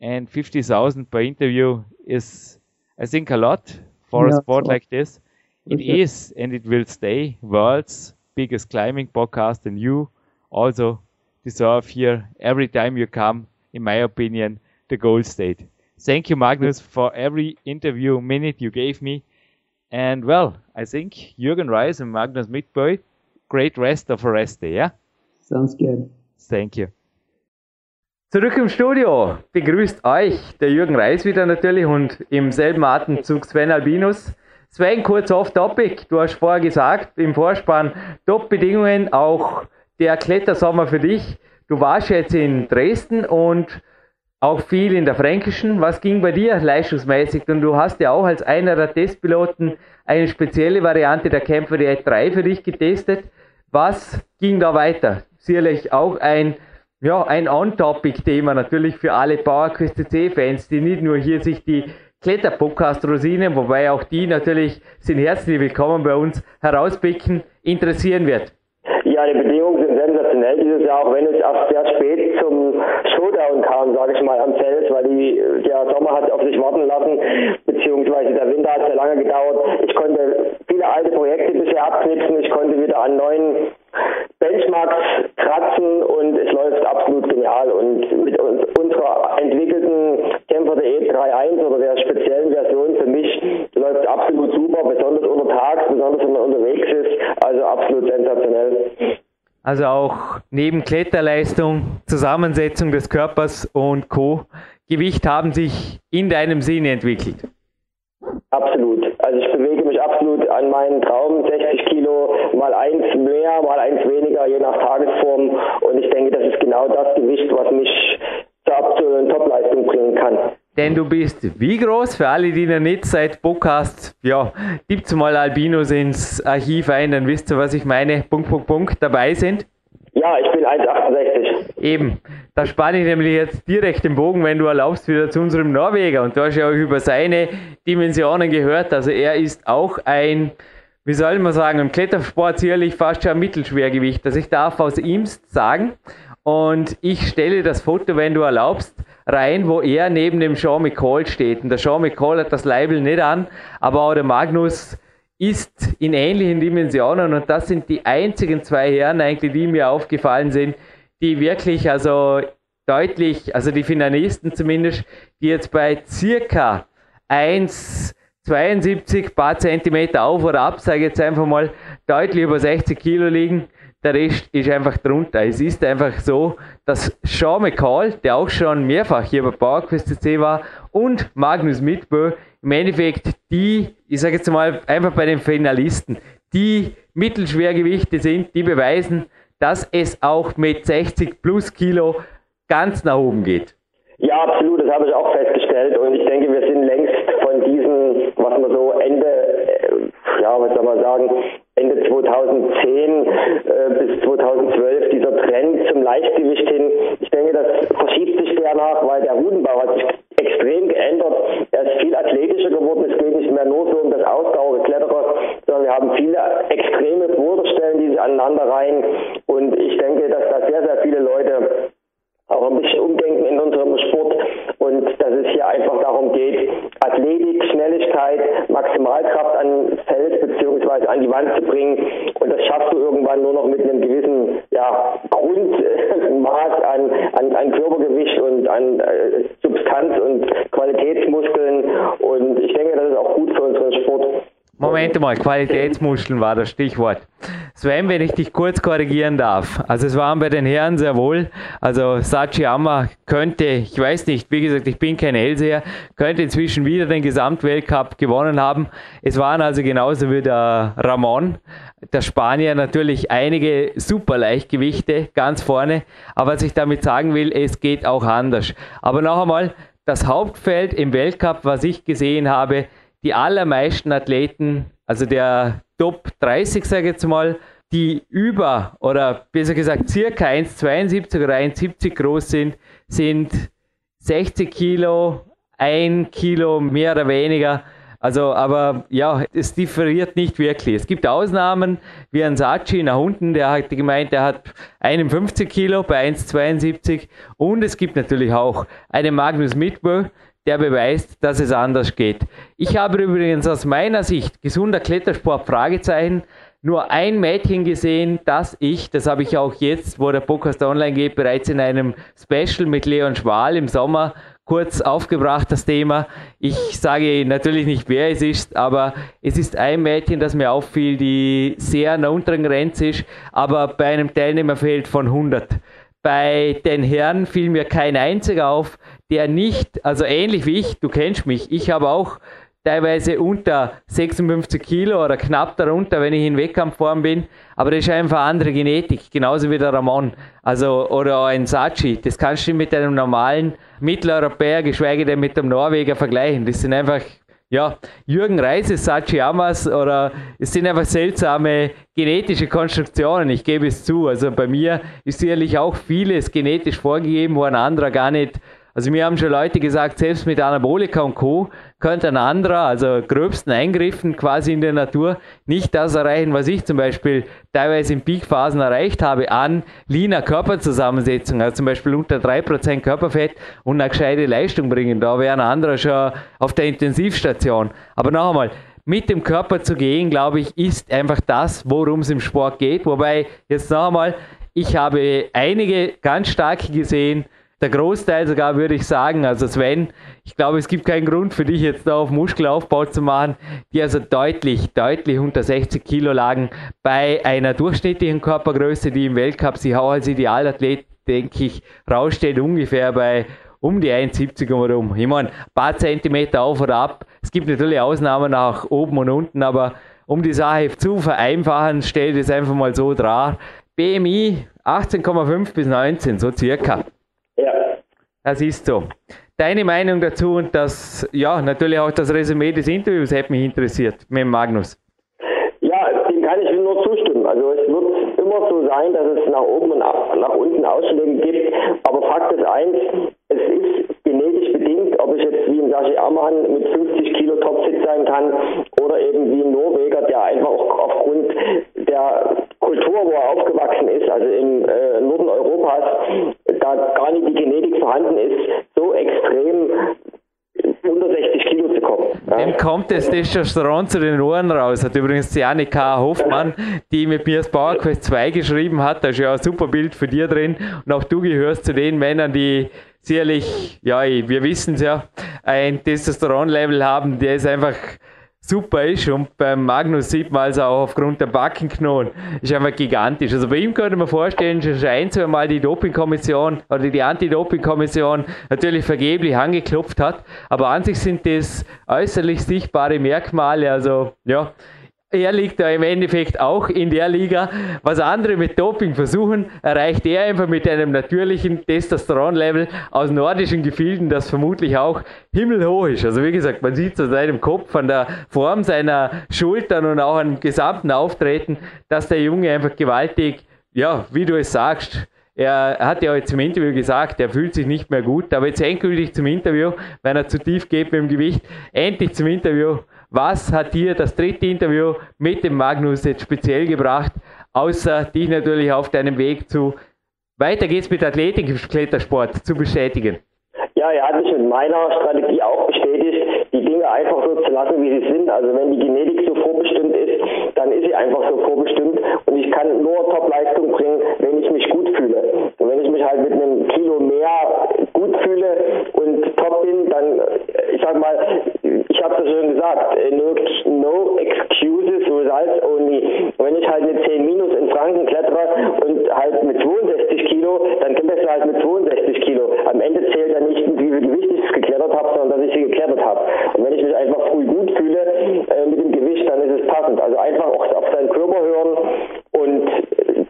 Speaker 1: and 50,000 per interview is, I think, a lot for yeah, a sport like this. It is, and it will stay world's biggest climbing podcast, and you also deserve here every time you come, in my opinion, the gold state. Thank you, Magnus, for every interview minute you gave me. And well, I think Jürgen Reis and Magnus Midtbø, great rest of a rest day, yeah?
Speaker 3: Sounds good.
Speaker 1: Thank you. Zurück im Studio begrüßt euch der Jürgen Reis wieder natürlich und im selben Atemzug Sven Albinus. Sven, kurz off topic. Du hast vorher gesagt, im Vorspann Top-Bedingungen, auch der Klettersommer für dich. Du warst jetzt in Dresden und auch viel in der Fränkischen. Was ging bei dir leistungsmäßig? Und du hast ja auch als einer der Testpiloten eine spezielle Variante der Kämpfer die 3 für dich getestet. Was ging da weiter? Sicherlich auch ein, ja, ein On-Topic-Thema natürlich für alle PowerQuest C-Fans, die nicht nur hier sich die Kletter-Podcast-Rosinen, wobei auch die natürlich sind herzlich willkommen bei uns herauspicken, interessieren wird.
Speaker 2: Ja, die Bedingungen Jahr, auch wenn es erst sehr spät zum Showdown kam, sage ich mal, am Feld, weil die, der Sommer hat auf sich warten lassen, beziehungsweise der Winter hat sehr lange gedauert. Ich konnte viele alte Projekte bisher abknipsen, ich konnte wieder an neuen Benchmarks kratzen und es läuft absolut genial. Und mit unserer entwickelten Kämpfer.de 3.1 oder der speziellen Version für mich läuft absolut super, besonders unter Tags, besonders wenn man unterwegs ist. Also absolut sensationell.
Speaker 1: Also auch neben Kletterleistung, Zusammensetzung des Körpers und Co. Gewicht haben sich in deinem Sinne entwickelt.
Speaker 2: Absolut. Also ich bewege mich absolut an meinen Traum, 60 Kilo, mal eins mehr, mal eins weniger, je nach Tagesform. Und ich denke, das ist genau das Gewicht, was mich zur aktuellen Topleistung bringen kann.
Speaker 1: Denn du bist wie groß? Für alle, die noch nicht seit Podcast, ja, gibt's mal Albinos ins Archiv ein, dann wisst ihr, was ich meine. Punkt, Punkt, Punkt, dabei sind.
Speaker 2: Ja, ich bin 1,68.
Speaker 1: Eben, da spanne ich nämlich jetzt direkt den Bogen, wenn du erlaubst, wieder zu unserem Norweger. Und du hast ja auch über seine Dimensionen gehört. Also er ist auch ein, wie soll man sagen, im Klettersport sicherlich fast schon ein Mittelschwergewicht. Also ich darf aus ihm sagen. Und ich stelle das Foto, wenn du erlaubst, rein, wo er neben dem Sean McCall steht. Und der Sean McCall hat das Label nicht an, aber auch der Magnus ist in ähnlichen Dimensionen und das sind die einzigen zwei Herren eigentlich, die mir aufgefallen sind, die wirklich also deutlich, also die Finalisten zumindest, die jetzt bei circa 1,72 paar Zentimeter auf oder ab, sage ich jetzt einfach mal, deutlich über 60 Kilo liegen. Der Rest ist einfach drunter. Es ist einfach so, dass Sean McCall, der auch schon mehrfach hier bei PowerQuest CC war, und Magnus Mitbö im Endeffekt die, ich sage jetzt mal einfach bei den Finalisten, die Mittelschwergewichte sind, die beweisen, dass es auch mit 60 plus Kilo ganz nach oben geht.
Speaker 2: Ja, absolut, das habe ich auch festgestellt und ich denke, wir sind längst von diesen, was man so Ende, ja, was soll man sagen, Ende 2010 äh, bis 2012 dieser Trend zum Leichtgewicht hin. Ich denke, das verschiebt sich danach, weil der Rudenbau hat sich extrem geändert. Er ist viel athletischer geworden. Es geht nicht mehr nur so um das Ausdauergeklettere, sondern wir haben viele extreme Boulderstellen, die sich aneinander reihen. Und ich denke, dass da sehr, sehr viele Leute auch ein bisschen umdenken in unserem Sport und dass es hier einfach darum geht, Athletik, Schnelligkeit, Maximalkraft an Feld bzw. an die Wand zu bringen und das schaffst du irgendwann nur noch mit einem gewissen ja, Grundmaß an, an, an Körpergewicht und an äh, Substanz und Qualitätsmuskeln und ich denke, das ist auch gut für unseren Sport.
Speaker 1: Moment mal, Qualitätsmuscheln war das Stichwort. Sven, wenn ich dich kurz korrigieren darf. Also es waren bei den Herren sehr wohl. Also Sachiyama könnte, ich weiß nicht, wie gesagt, ich bin kein Hellseher, könnte inzwischen wieder den Gesamtweltcup gewonnen haben. Es waren also genauso wie der Ramon, der Spanier, natürlich einige super Leichtgewichte ganz vorne. Aber was ich damit sagen will, es geht auch anders. Aber noch einmal, das Hauptfeld im Weltcup, was ich gesehen habe, die allermeisten Athleten, also der Top 30, sage ich jetzt mal, die über oder besser gesagt circa 1,72 oder 1,70 groß sind, sind 60 Kilo, ein Kilo mehr oder weniger. Also, aber ja, es differiert nicht wirklich. Es gibt Ausnahmen, wie ein Sachi nach unten, der hat gemeint, der hat 51 Kilo bei 1,72 und es gibt natürlich auch einen Magnus Midwell, der beweist, dass es anders geht. Ich habe übrigens aus meiner Sicht gesunder Klettersport Fragezeichen nur ein Mädchen gesehen, das ich, das habe ich auch jetzt, wo der Podcast online geht, bereits in einem Special mit Leon Schwal im Sommer kurz aufgebracht, das Thema. Ich sage natürlich nicht, wer es ist, aber es ist ein Mädchen, das mir auffiel, die sehr an der unteren Grenze ist, aber bei einem Teilnehmerfeld von 100. Bei den Herren fiel mir kein einziger auf, der nicht, also ähnlich wie ich, du kennst mich, ich habe auch teilweise unter 56 Kilo oder knapp darunter, wenn ich in Wettkampfform bin. Aber das ist einfach andere Genetik, genauso wie der Ramon. Also, oder ein Sachi. Das kannst du mit einem normalen Mitteleuropäer, geschweige denn mit einem Norweger vergleichen. Das sind einfach, ja, Jürgen Reises, Sachi Amas oder es sind einfach seltsame genetische Konstruktionen. Ich gebe es zu. Also bei mir ist sicherlich auch vieles genetisch vorgegeben, wo ein anderer gar nicht also mir haben schon Leute gesagt, selbst mit Anabolika und Co. könnte ein anderer, also gröbsten Eingriffen quasi in der Natur, nicht das erreichen, was ich zum Beispiel teilweise in Peakphasen erreicht habe an leaner Körperzusammensetzung, also zum Beispiel unter 3% Körperfett und eine gescheite Leistung bringen. Da wäre ein anderer schon auf der Intensivstation. Aber noch einmal, mit dem Körper zu gehen, glaube ich, ist einfach das, worum es im Sport geht. Wobei, jetzt noch einmal, ich habe einige ganz starke gesehen, der Großteil sogar, würde ich sagen. Also Sven, ich glaube, es gibt keinen Grund für dich jetzt da auf Muskelaufbau zu machen, die also deutlich, deutlich unter 60 Kilo lagen bei einer durchschnittlichen Körpergröße, die im Weltcup sich auch als Idealathlet, denke ich, raussteht, ungefähr bei um die 1,70 herum. Ich meine, ein paar Zentimeter auf oder ab. Es gibt natürlich Ausnahmen nach oben und unten, aber um die Sache zu vereinfachen, stellt es einfach mal so dar. BMI 18,5 bis 19, so circa. Das ist so. Deine Meinung dazu und das, ja, natürlich auch das Resümee des Interviews hätte mich interessiert mit Magnus.
Speaker 2: Ja, dem kann ich nur zustimmen. Also es wird immer so sein, dass es nach oben und nach unten Ausschläge gibt. Aber Fakt ist eins, es ist genetisch bedingt, ob ich jetzt wie ein Sashi Ammann mit 50 Kilo topfit sein kann oder eben wie ein Norweger, der einfach auch aufgrund der Kultur, wo er aufgewachsen ist, also im äh, Norden Europas, da gar nicht die Genetik vorhanden ist, so extrem unter 60 Kilo zu kommen.
Speaker 1: Ja. Kommt das Testosteron zu den Ohren raus. Hat übrigens die Annika Hoffmann, die mit mir das Power Quest 2 geschrieben hat, da ist ja ein super Bild für dir drin. Und auch du gehörst zu den Männern, die sicherlich, ja, wir wissen es ja, ein Testosteronlevel haben, der ist einfach super ist und beim Magnus sieht man also auch aufgrund der Backenknochen, ist einfach gigantisch. Also bei ihm könnte man vorstellen, schon ein, zwei Mal die Dopingkommission oder die Anti-Doping-Kommission natürlich vergeblich angeklopft hat, aber an sich sind das äußerlich sichtbare Merkmale, also ja, er liegt da im Endeffekt auch in der Liga. Was andere mit Doping versuchen, erreicht er einfach mit einem natürlichen Testosteronlevel aus nordischen Gefilden, das vermutlich auch himmelhoch ist. Also wie gesagt, man sieht an seinem Kopf, an der Form seiner Schultern und auch am gesamten Auftreten, dass der Junge einfach gewaltig, ja, wie du es sagst, er hat ja jetzt im Interview gesagt, er fühlt sich nicht mehr gut, aber jetzt endgültig zum Interview, wenn er zu tief geht mit dem Gewicht, endlich zum Interview was hat dir das dritte Interview mit dem Magnus jetzt speziell gebracht, außer dich natürlich auf deinem Weg zu weiter geht's mit Athletik im Klettersport zu bestätigen?
Speaker 2: Ja, er hat mich mit meiner Strategie auch bestätigt, die Dinge einfach so zu lassen, wie sie sind. Also wenn die Genetik so vorbestimmt ist, dann ist sie einfach so vorbestimmt und ich kann nur Top-Leistung bringen, wenn ich mich gut fühle. Und wenn ich mich halt mit einem Kilo mehr gut fühle und top bin, dann, ich sag mal, ich habe das schon gesagt, no, no excuse Tommy. Wenn ich halt mit 10 Minus in Franken klettere und halt mit 62 Kilo, dann kletterst du halt mit 62 Kilo. Am Ende zählt ja nicht, wie viel Gewicht ich geklettert habe, sondern dass ich sie geklettert habe. Und wenn ich mich einfach früh gut fühle äh, mit dem Gewicht, dann ist es passend. Also einfach auch auf seinen Körper hören und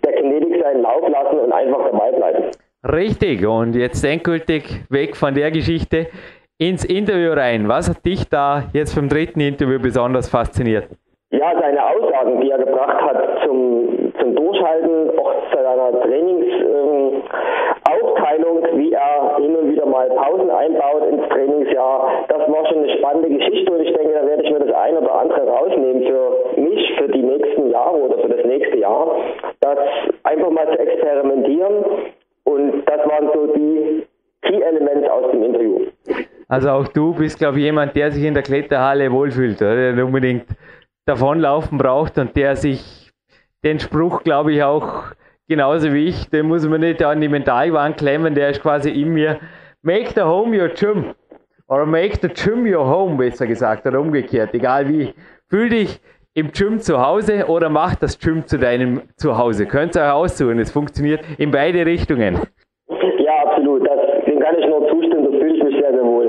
Speaker 2: der Kinetik seinen Lauf lassen und einfach dabei bleiben.
Speaker 1: Richtig, und jetzt endgültig weg von der Geschichte ins Interview rein. Was hat dich da jetzt vom dritten Interview besonders fasziniert?
Speaker 2: Ja, seine Aussagen, die er gebracht hat zum, zum Durchhalten, auch zu seiner Trainingsaufteilung, ähm, wie er hin und wieder mal Pausen einbaut ins Trainingsjahr, das war schon eine spannende Geschichte und ich denke, da werde ich mir das ein oder andere rausnehmen für mich, für die nächsten Jahre oder für das nächste Jahr, das einfach mal zu experimentieren und das waren so die Key Elements aus dem Interview.
Speaker 1: Also auch du bist, glaube ich, jemand, der sich in der Kletterhalle wohlfühlt, oder? der unbedingt davonlaufen braucht und der sich den Spruch, glaube ich, auch genauso wie ich, den muss man nicht an die Mentalwand klemmen, der ist quasi in mir. Make the home your gym. Oder make the gym your home, besser gesagt, oder umgekehrt, egal wie. Fühl dich im Gym zu Hause oder mach das Gym zu deinem Zuhause. Könnt ihr euch aussuchen, es funktioniert in beide Richtungen.
Speaker 2: Ja, absolut, das, dem kann ich nur zustimmen, das fühle ich mich sehr, sehr wohl.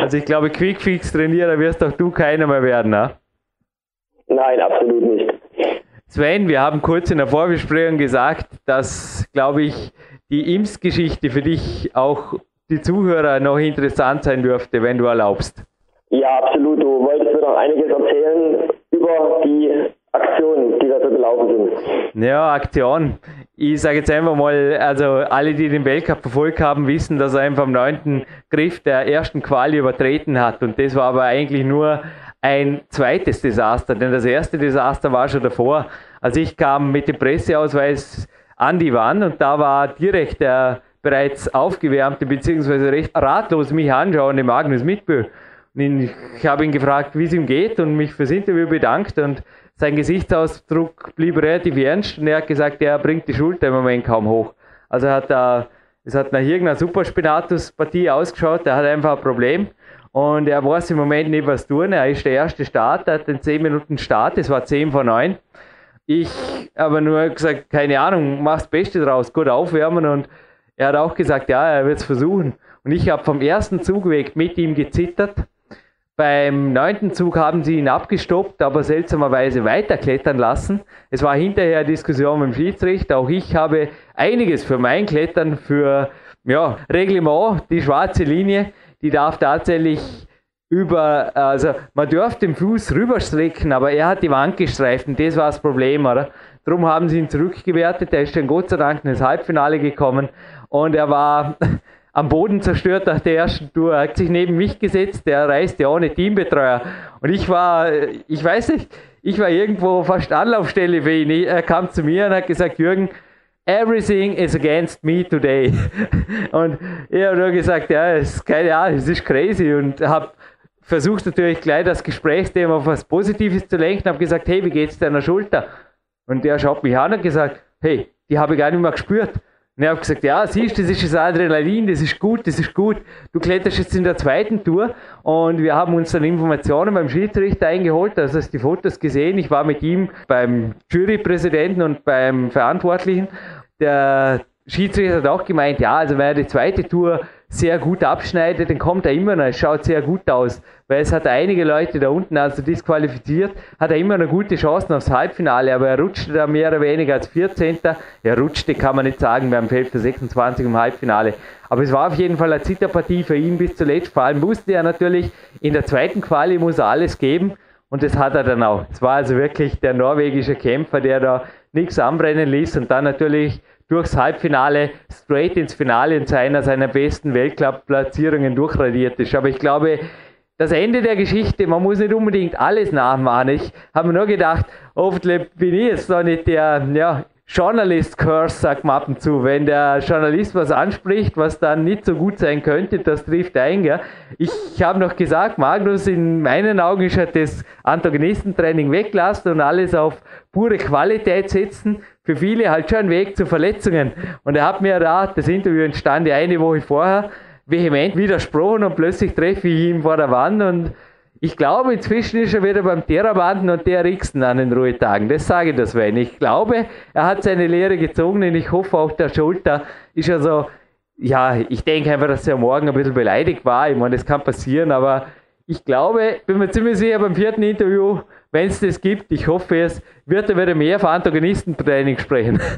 Speaker 1: Also ich glaube, Quickfix-Trainierer wirst auch du keiner mehr werden, ne?
Speaker 2: Nein, absolut nicht.
Speaker 1: Sven, wir haben kurz in der Vorbesprechung gesagt, dass, glaube ich, die IMS-Geschichte für dich auch die Zuhörer noch interessant sein dürfte, wenn du erlaubst.
Speaker 2: Ja, absolut. Du wolltest mir noch einiges erzählen über die Aktionen, die da so gelaufen sind.
Speaker 1: Ja, Aktion. Ich sage jetzt einfach mal, also alle, die den Weltcup verfolgt haben, wissen, dass er einfach am 9. Griff der ersten Quali übertreten hat. Und das war aber eigentlich nur ein zweites Desaster, denn das erste Desaster war schon davor. Also ich kam mit dem Presseausweis an die Wand und da war direkt der bereits aufgewärmte bzw. recht ratlos mich anschauende Magnus Mitbö. Ich habe ihn gefragt, wie es ihm geht und mich fürs Interview bedankt und sein Gesichtsausdruck blieb relativ ernst und er hat gesagt, er bringt die Schulter im Moment kaum hoch. Also er hat da, es hat nach irgendeiner Superspinatus-Partie ausgeschaut, er hat einfach ein Problem und er weiß im Moment nicht, was tun. Er ist der erste Start, er hat den 10 Minuten Start, es war 10 von 9. Ich habe nur gesagt, keine Ahnung, mach das Beste draus, gut aufwärmen und er hat auch gesagt, ja, er wird es versuchen. Und ich habe vom ersten Zugweg mit ihm gezittert beim neunten Zug haben sie ihn abgestoppt, aber seltsamerweise weiterklettern lassen. Es war hinterher Diskussion mit dem Schiedsrichter. Auch ich habe einiges für mein Klettern, für ja, Reglement, die schwarze Linie, die darf tatsächlich über, also man dürfte den Fuß rüberstrecken, aber er hat die Wand gestreift und das war das Problem, oder? Darum haben sie ihn zurückgewertet. Er ist dann Gott sei Dank ins Halbfinale gekommen und er war am Boden zerstört nach der ersten Tour. Er hat sich neben mich gesetzt, der reiste ohne Teambetreuer. Und ich war, ich weiß nicht, ich war irgendwo fast Anlaufstelle für ihn. Er kam zu mir und hat gesagt, Jürgen, everything is against me today. Und ich habe nur gesagt, ja, es ist keine Ahnung, es ist crazy und habe versucht natürlich gleich das Gesprächsthema auf was Positives zu lenken, habe gesagt, hey, wie geht's deiner Schulter? Und der schaut mich an und hat gesagt, hey, die habe ich gar nicht mehr gespürt. Und ich habe gesagt, ja, siehst du, das ist das Adrenalin, das ist gut, das ist gut. Du kletterst jetzt in der zweiten Tour und wir haben uns dann Informationen beim Schiedsrichter eingeholt, also hast die Fotos gesehen. Ich war mit ihm beim Jurypräsidenten und beim Verantwortlichen. Der Schiedsrichter hat auch gemeint, ja, also er die zweite Tour sehr gut abschneidet, dann kommt er immer noch, es schaut sehr gut aus, weil es hat einige Leute da unten also disqualifiziert, hat er immer noch gute Chancen aufs Halbfinale, aber er rutschte da mehr oder weniger als 14. Er rutschte, kann man nicht sagen, beim Feld für 26 im Halbfinale. Aber es war auf jeden Fall eine Zitterpartie für ihn bis zuletzt. Vor allem wusste er natürlich, in der zweiten Quali muss er alles geben und das hat er dann auch. Es war also wirklich der norwegische Kämpfer, der da nichts anbrennen ließ und dann natürlich durchs Halbfinale straight ins Finale in einer seiner besten Weltcup-Platzierungen durchradiert ist. Aber ich glaube, das Ende der Geschichte, man muss nicht unbedingt alles nachmachen. Ich habe nur gedacht, hoffentlich bin ich jetzt noch nicht der ja, Journalist-Curse, sagt man ab und zu. Wenn der Journalist was anspricht, was dann nicht so gut sein könnte, das trifft ein. Gell? Ich habe noch gesagt, Magnus, in meinen Augen ist er das Antagonistentraining weglassen und alles auf pure Qualität setzen für viele halt schon ein Weg zu Verletzungen. Und er hat mir da, das Interview entstand ja eine Woche vorher, vehement widersprochen und plötzlich treffe ich ihn vor der Wand und Ich glaube, inzwischen ist er wieder beim Therabanden und TRXen an den Ruhetagen. Das sage ich das wenn. Ich glaube, er hat seine Lehre gezogen und ich hoffe auch der Schulter ist also, ja, ich denke einfach, dass er morgen ein bisschen beleidigt war. Ich meine, das kann passieren, aber ich glaube, bin mir ziemlich sicher beim vierten Interview, wenn es das gibt, ich hoffe es, wird er wieder mehr von Antagonistentraining sprechen.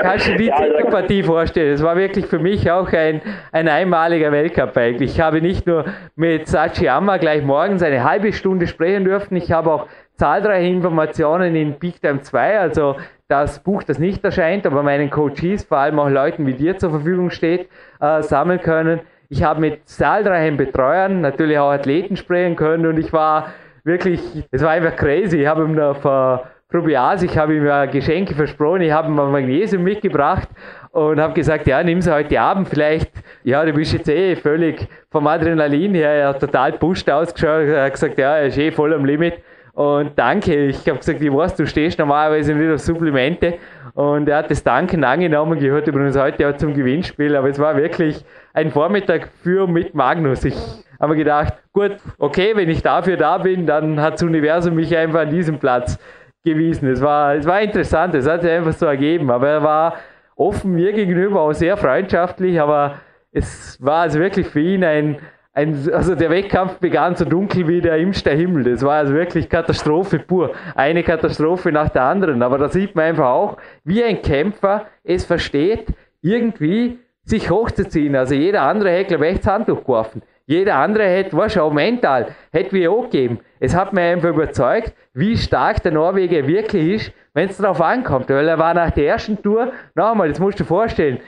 Speaker 1: kannst du dir die ja, Partie vorstellen? Es war wirklich für mich auch ein, ein einmaliger Weltcup eigentlich. Ich habe nicht nur mit Sachi Amma gleich morgens eine halbe Stunde sprechen dürfen, ich habe auch zahlreiche Informationen in Peak Time 2, also das Buch, das nicht erscheint, aber meinen Coaches, vor allem auch Leuten wie dir zur Verfügung steht, äh, sammeln können. Ich habe mit zahlreichen Betreuern, natürlich auch Athleten sprechen können und ich war wirklich, es war einfach crazy. Ich habe ihm da vor Probias, ich habe ihm ja Geschenke versprochen, ich habe ihm Magnesium mitgebracht und habe gesagt, ja, nimm sie heute Abend vielleicht. Ja, du bist jetzt eh völlig vom Adrenalin her, er hat total pusht ausgeschaut, er hat gesagt, ja, er ist eh voll am Limit. Und danke, ich habe gesagt, ich weiß, du stehst normalerweise nicht auf Supplemente. Und er hat das Danken angenommen, gehört übrigens heute auch zum Gewinnspiel. Aber es war wirklich ein Vormittag für mit Magnus. Ich habe mir gedacht, gut, okay, wenn ich dafür da bin, dann hat das Universum mich einfach an diesem Platz gewesen. Es war, es war interessant, es hat sich einfach so ergeben. Aber er war offen mir gegenüber, auch sehr freundschaftlich, aber es war also wirklich für ihn ein, ein, also der Wettkampf begann so dunkel wie der Imster Himmel. Das war also wirklich Katastrophe pur. Eine Katastrophe nach der anderen. Aber da sieht man einfach auch, wie ein Kämpfer es versteht, irgendwie sich hochzuziehen. Also jeder andere hätte, glaube ich, echt das Handtuch geworfen. Jeder andere hätte, was auch mental, hätte wir auch gegeben. Es hat mir einfach überzeugt, wie stark der Norweger wirklich ist, wenn es darauf ankommt. Weil er war nach der ersten Tour, nochmal, das musst du dir vorstellen,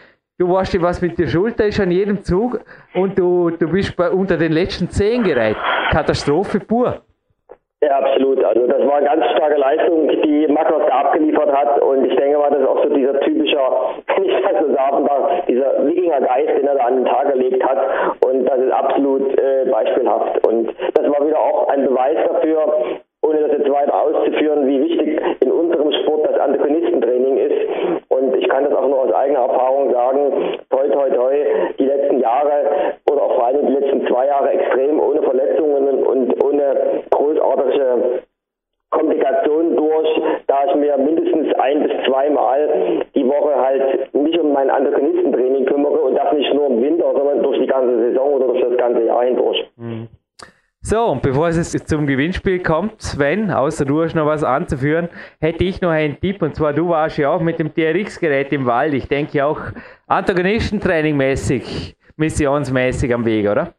Speaker 1: du weißt nicht, was mit der Schulter ist an jedem Zug und du, du bist bei, unter den letzten zehn gereiht. Katastrophe pur.
Speaker 2: Ja, absolut. Also das war eine ganz starke Leistung, die Magnus da abgeliefert hat und ich denke mal, das ist auch so dieser typische, wenn ich das so sagen darf, dieser Wikinger-Geist, den er da an den Tag gelegt hat und das ist absolut äh, beispielhaft und das war wieder auch ein Beweis dafür, ohne das jetzt weiter auszuführen, wie wichtig in unserem Sport das Antagonistentraining ist. Und ich kann das auch nur aus eigener Erfahrung sagen, toi toi toi, die letzten Jahre oder auch vor allem die letzten zwei Jahre extrem ohne Verletzungen und ohne großartige Komplikationen durch, da ich mir mindestens ein bis zweimal die Woche halt mich um mein Antagonistentraining kümmere und das nicht nur im Winter, sondern durch die ganze Saison oder durch das ganze Jahr hindurch. Mhm.
Speaker 1: So, und bevor es zum Gewinnspiel kommt, Sven, außer du hast noch was anzuführen, hätte ich noch einen Tipp. Und zwar, du warst ja auch mit dem TRX-Gerät im Wald. Ich denke auch Antagonistentraining-mäßig, missionsmäßig am Weg, oder?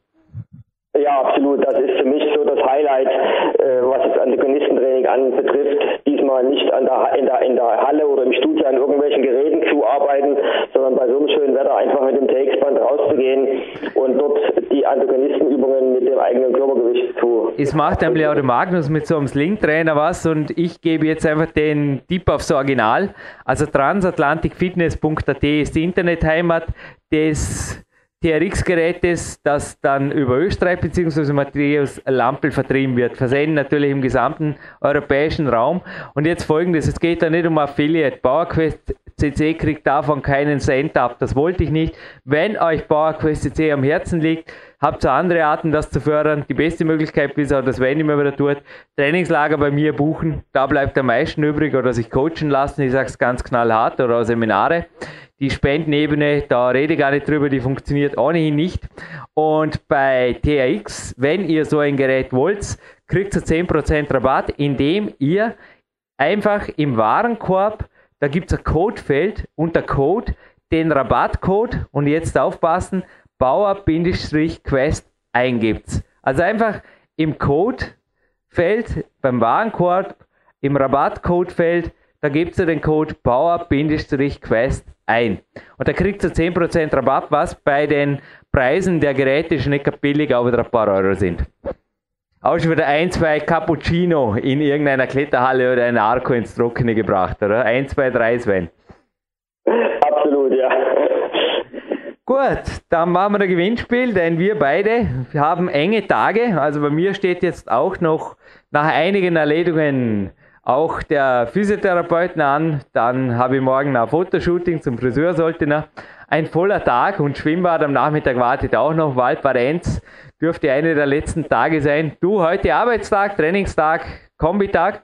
Speaker 2: Ja, absolut. Das ist für mich so das Highlight, äh, was das Antagonistentraining anbetrifft. Diesmal nicht an der, in, der, in der Halle oder im Studio an irgendwelchen Geräten zu arbeiten, sondern bei so einem schönen Wetter einfach mit dem TX-Band rauszugehen und dort die Antagonistenübungen mit dem eigenen Körpergewicht zu.
Speaker 1: Es macht nämlich auch der Magnus mit so einem Sling-Trainer was und ich gebe jetzt einfach den Tipp aufs Original. Also transatlantikfitness.at ist die Internetheimat des TRX-Gerätes, das dann über Österreich bzw. Matthäus Lampel vertrieben wird. Versenden natürlich im gesamten europäischen Raum. Und jetzt folgendes, es geht da nicht um Affiliate. PowerQuest CC kriegt davon keinen Cent ab. Das wollte ich nicht. Wenn euch PowerQuest CC am Herzen liegt, habt ihr andere Arten, das zu fördern. Die beste Möglichkeit ist auch, dass wenn immer wieder tut, Trainingslager bei mir buchen. Da bleibt am meisten übrig oder sich coachen lassen. Ich sage es ganz knallhart oder Seminare. Die Spendenebene, da rede ich gar nicht drüber, die funktioniert ohnehin nicht. Und bei TRX, wenn ihr so ein Gerät wollt, kriegt ihr 10% Rabatt, indem ihr einfach im Warenkorb, da gibt es ein Codefeld und der Code, den Rabattcode und jetzt aufpassen, Bauer-Quest eingibt. Also einfach im Codefeld beim Warenkorb, im Rabattcodefeld, da gibt es den Code Bauer-Quest ein. Und da kriegt ihr 10% Rabatt, was bei den Preisen der Geräte schon nicht billig, aber ein paar Euro sind. Auch schon wieder ein, zwei Cappuccino in irgendeiner Kletterhalle oder ein Arco ins Trockene gebracht, oder? Ein, zwei, drei, Sven.
Speaker 2: Absolut, ja.
Speaker 1: Gut, dann machen wir ein Gewinnspiel, denn wir beide haben enge Tage. Also bei mir steht jetzt auch noch nach einigen Erledigungen auch der Physiotherapeuten an. Dann habe ich morgen ein Fotoshooting zum Friseur sollte noch. ein voller Tag und Schwimmbad am Nachmittag wartet auch noch. Waldbarenz dürfte eine der letzten Tage sein. Du, heute Arbeitstag, Trainingstag, Kombitag?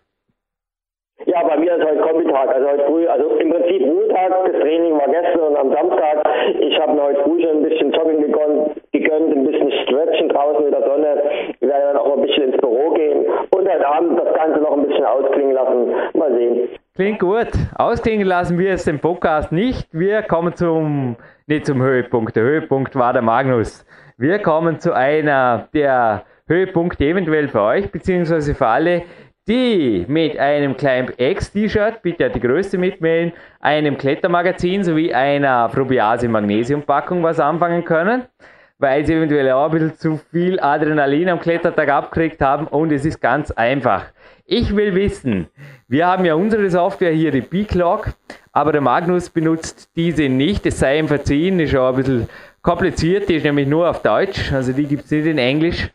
Speaker 2: Ja, bei mir ist heute Kombitag, also heute früh, also im Prinzip Ruhetag, das Training war gestern und am Samstag. Ich habe heute früh schon ein bisschen Jogging gegönnt, gegönnt, ein bisschen Stretchen draußen in der Sonne. Ich werde dann auch ein bisschen ins Büro gehen und heute Abend das Ganze noch ein bisschen ausklingen lassen. Mal sehen.
Speaker 1: Klingt gut. Ausklingen lassen wir jetzt den Podcast nicht. Wir kommen zum, nicht zum Höhepunkt. Der Höhepunkt war der Magnus. Wir kommen zu einer der Höhepunkte eventuell für euch, beziehungsweise für alle, die mit einem Climb X T-Shirt, bitte die Größe mitmelden, einem Klettermagazin sowie einer Probiase Magnesium Packung was anfangen können, weil sie eventuell auch ein bisschen zu viel Adrenalin am Klettertag abgekriegt haben und es ist ganz einfach. Ich will wissen, wir haben ja unsere Software hier, die B-Clock, aber der Magnus benutzt diese nicht, es sei ihm verziehen, ist auch ein bisschen kompliziert, die ist nämlich nur auf Deutsch, also die gibt es nicht in Englisch.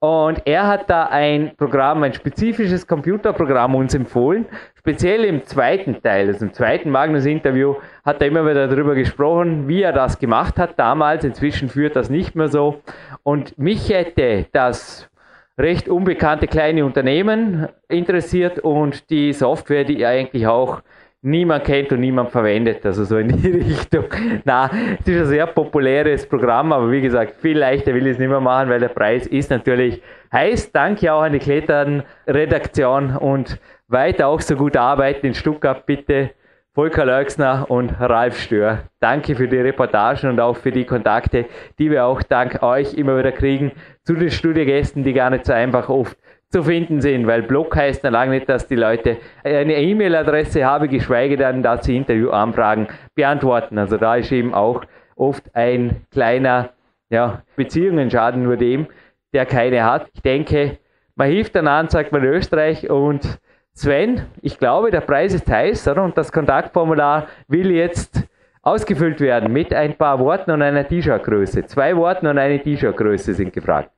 Speaker 1: Und er hat da ein Programm, ein spezifisches Computerprogramm uns empfohlen. Speziell im zweiten Teil, also im zweiten Magnus-Interview, hat er immer wieder darüber gesprochen, wie er das gemacht hat damals. Inzwischen führt das nicht mehr so. Und mich hätte das recht unbekannte kleine Unternehmen interessiert und die Software, die eigentlich auch niemand kennt und niemand verwendet. Also so in die Richtung. Na, es ist ein sehr populäres Programm, aber wie gesagt, viel leichter will ich es nicht mehr machen, weil der Preis ist natürlich heiß. Danke auch an die Klettern-Redaktion und weiter auch so gut arbeiten in Stuttgart bitte. Volker Leuxner und Ralf Stör. Danke für die Reportagen und auch für die Kontakte, die wir auch dank euch immer wieder kriegen zu den Studiogästen, die gar nicht so einfach oft zu finden sind, weil Blog heißt noch lange nicht, dass die Leute eine E-Mail-Adresse haben, geschweige denn, dass sie Interviewanfragen beantworten. Also da ist eben auch oft ein kleiner ja, Beziehungenschaden nur dem, der keine hat. Ich denke, man hilft einander, sagt man in Österreich und Sven, ich glaube, der Preis ist heiß, oder? Und das Kontaktformular will jetzt ausgefüllt werden mit ein paar Worten und einer T-Shirt-Größe. Zwei Worten und eine T-Shirt-Größe sind gefragt.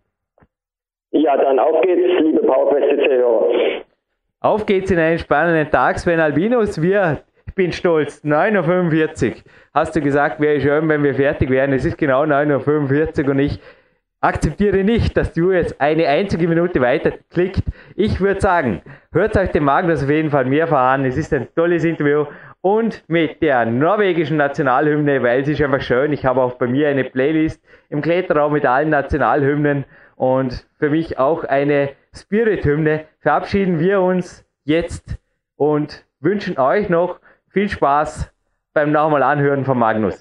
Speaker 2: Ja, dann auf geht's, liebe PowerQuest-Hörer.
Speaker 1: Auf geht's in einen spannenden Tag, Sven Albinus. Wir, ich bin stolz, 9.45 Uhr. Hast du gesagt, wäre schön, wenn wir fertig wären. Es ist genau 9.45 Uhr und ich akzeptiere nicht, dass du jetzt eine einzige Minute weiter klickt. Ich würde sagen, hört euch den Magnus auf jeden Fall mehrfach an. Es ist ein tolles Interview und mit der norwegischen Nationalhymne, weil es ist einfach schön. Ich habe auch bei mir eine Playlist im Kletterraum mit allen Nationalhymnen und für mich auch eine Spirit-Hymne, verabschieden wir uns jetzt und wünschen euch noch viel Spaß beim nochmal Anhören von Magnus.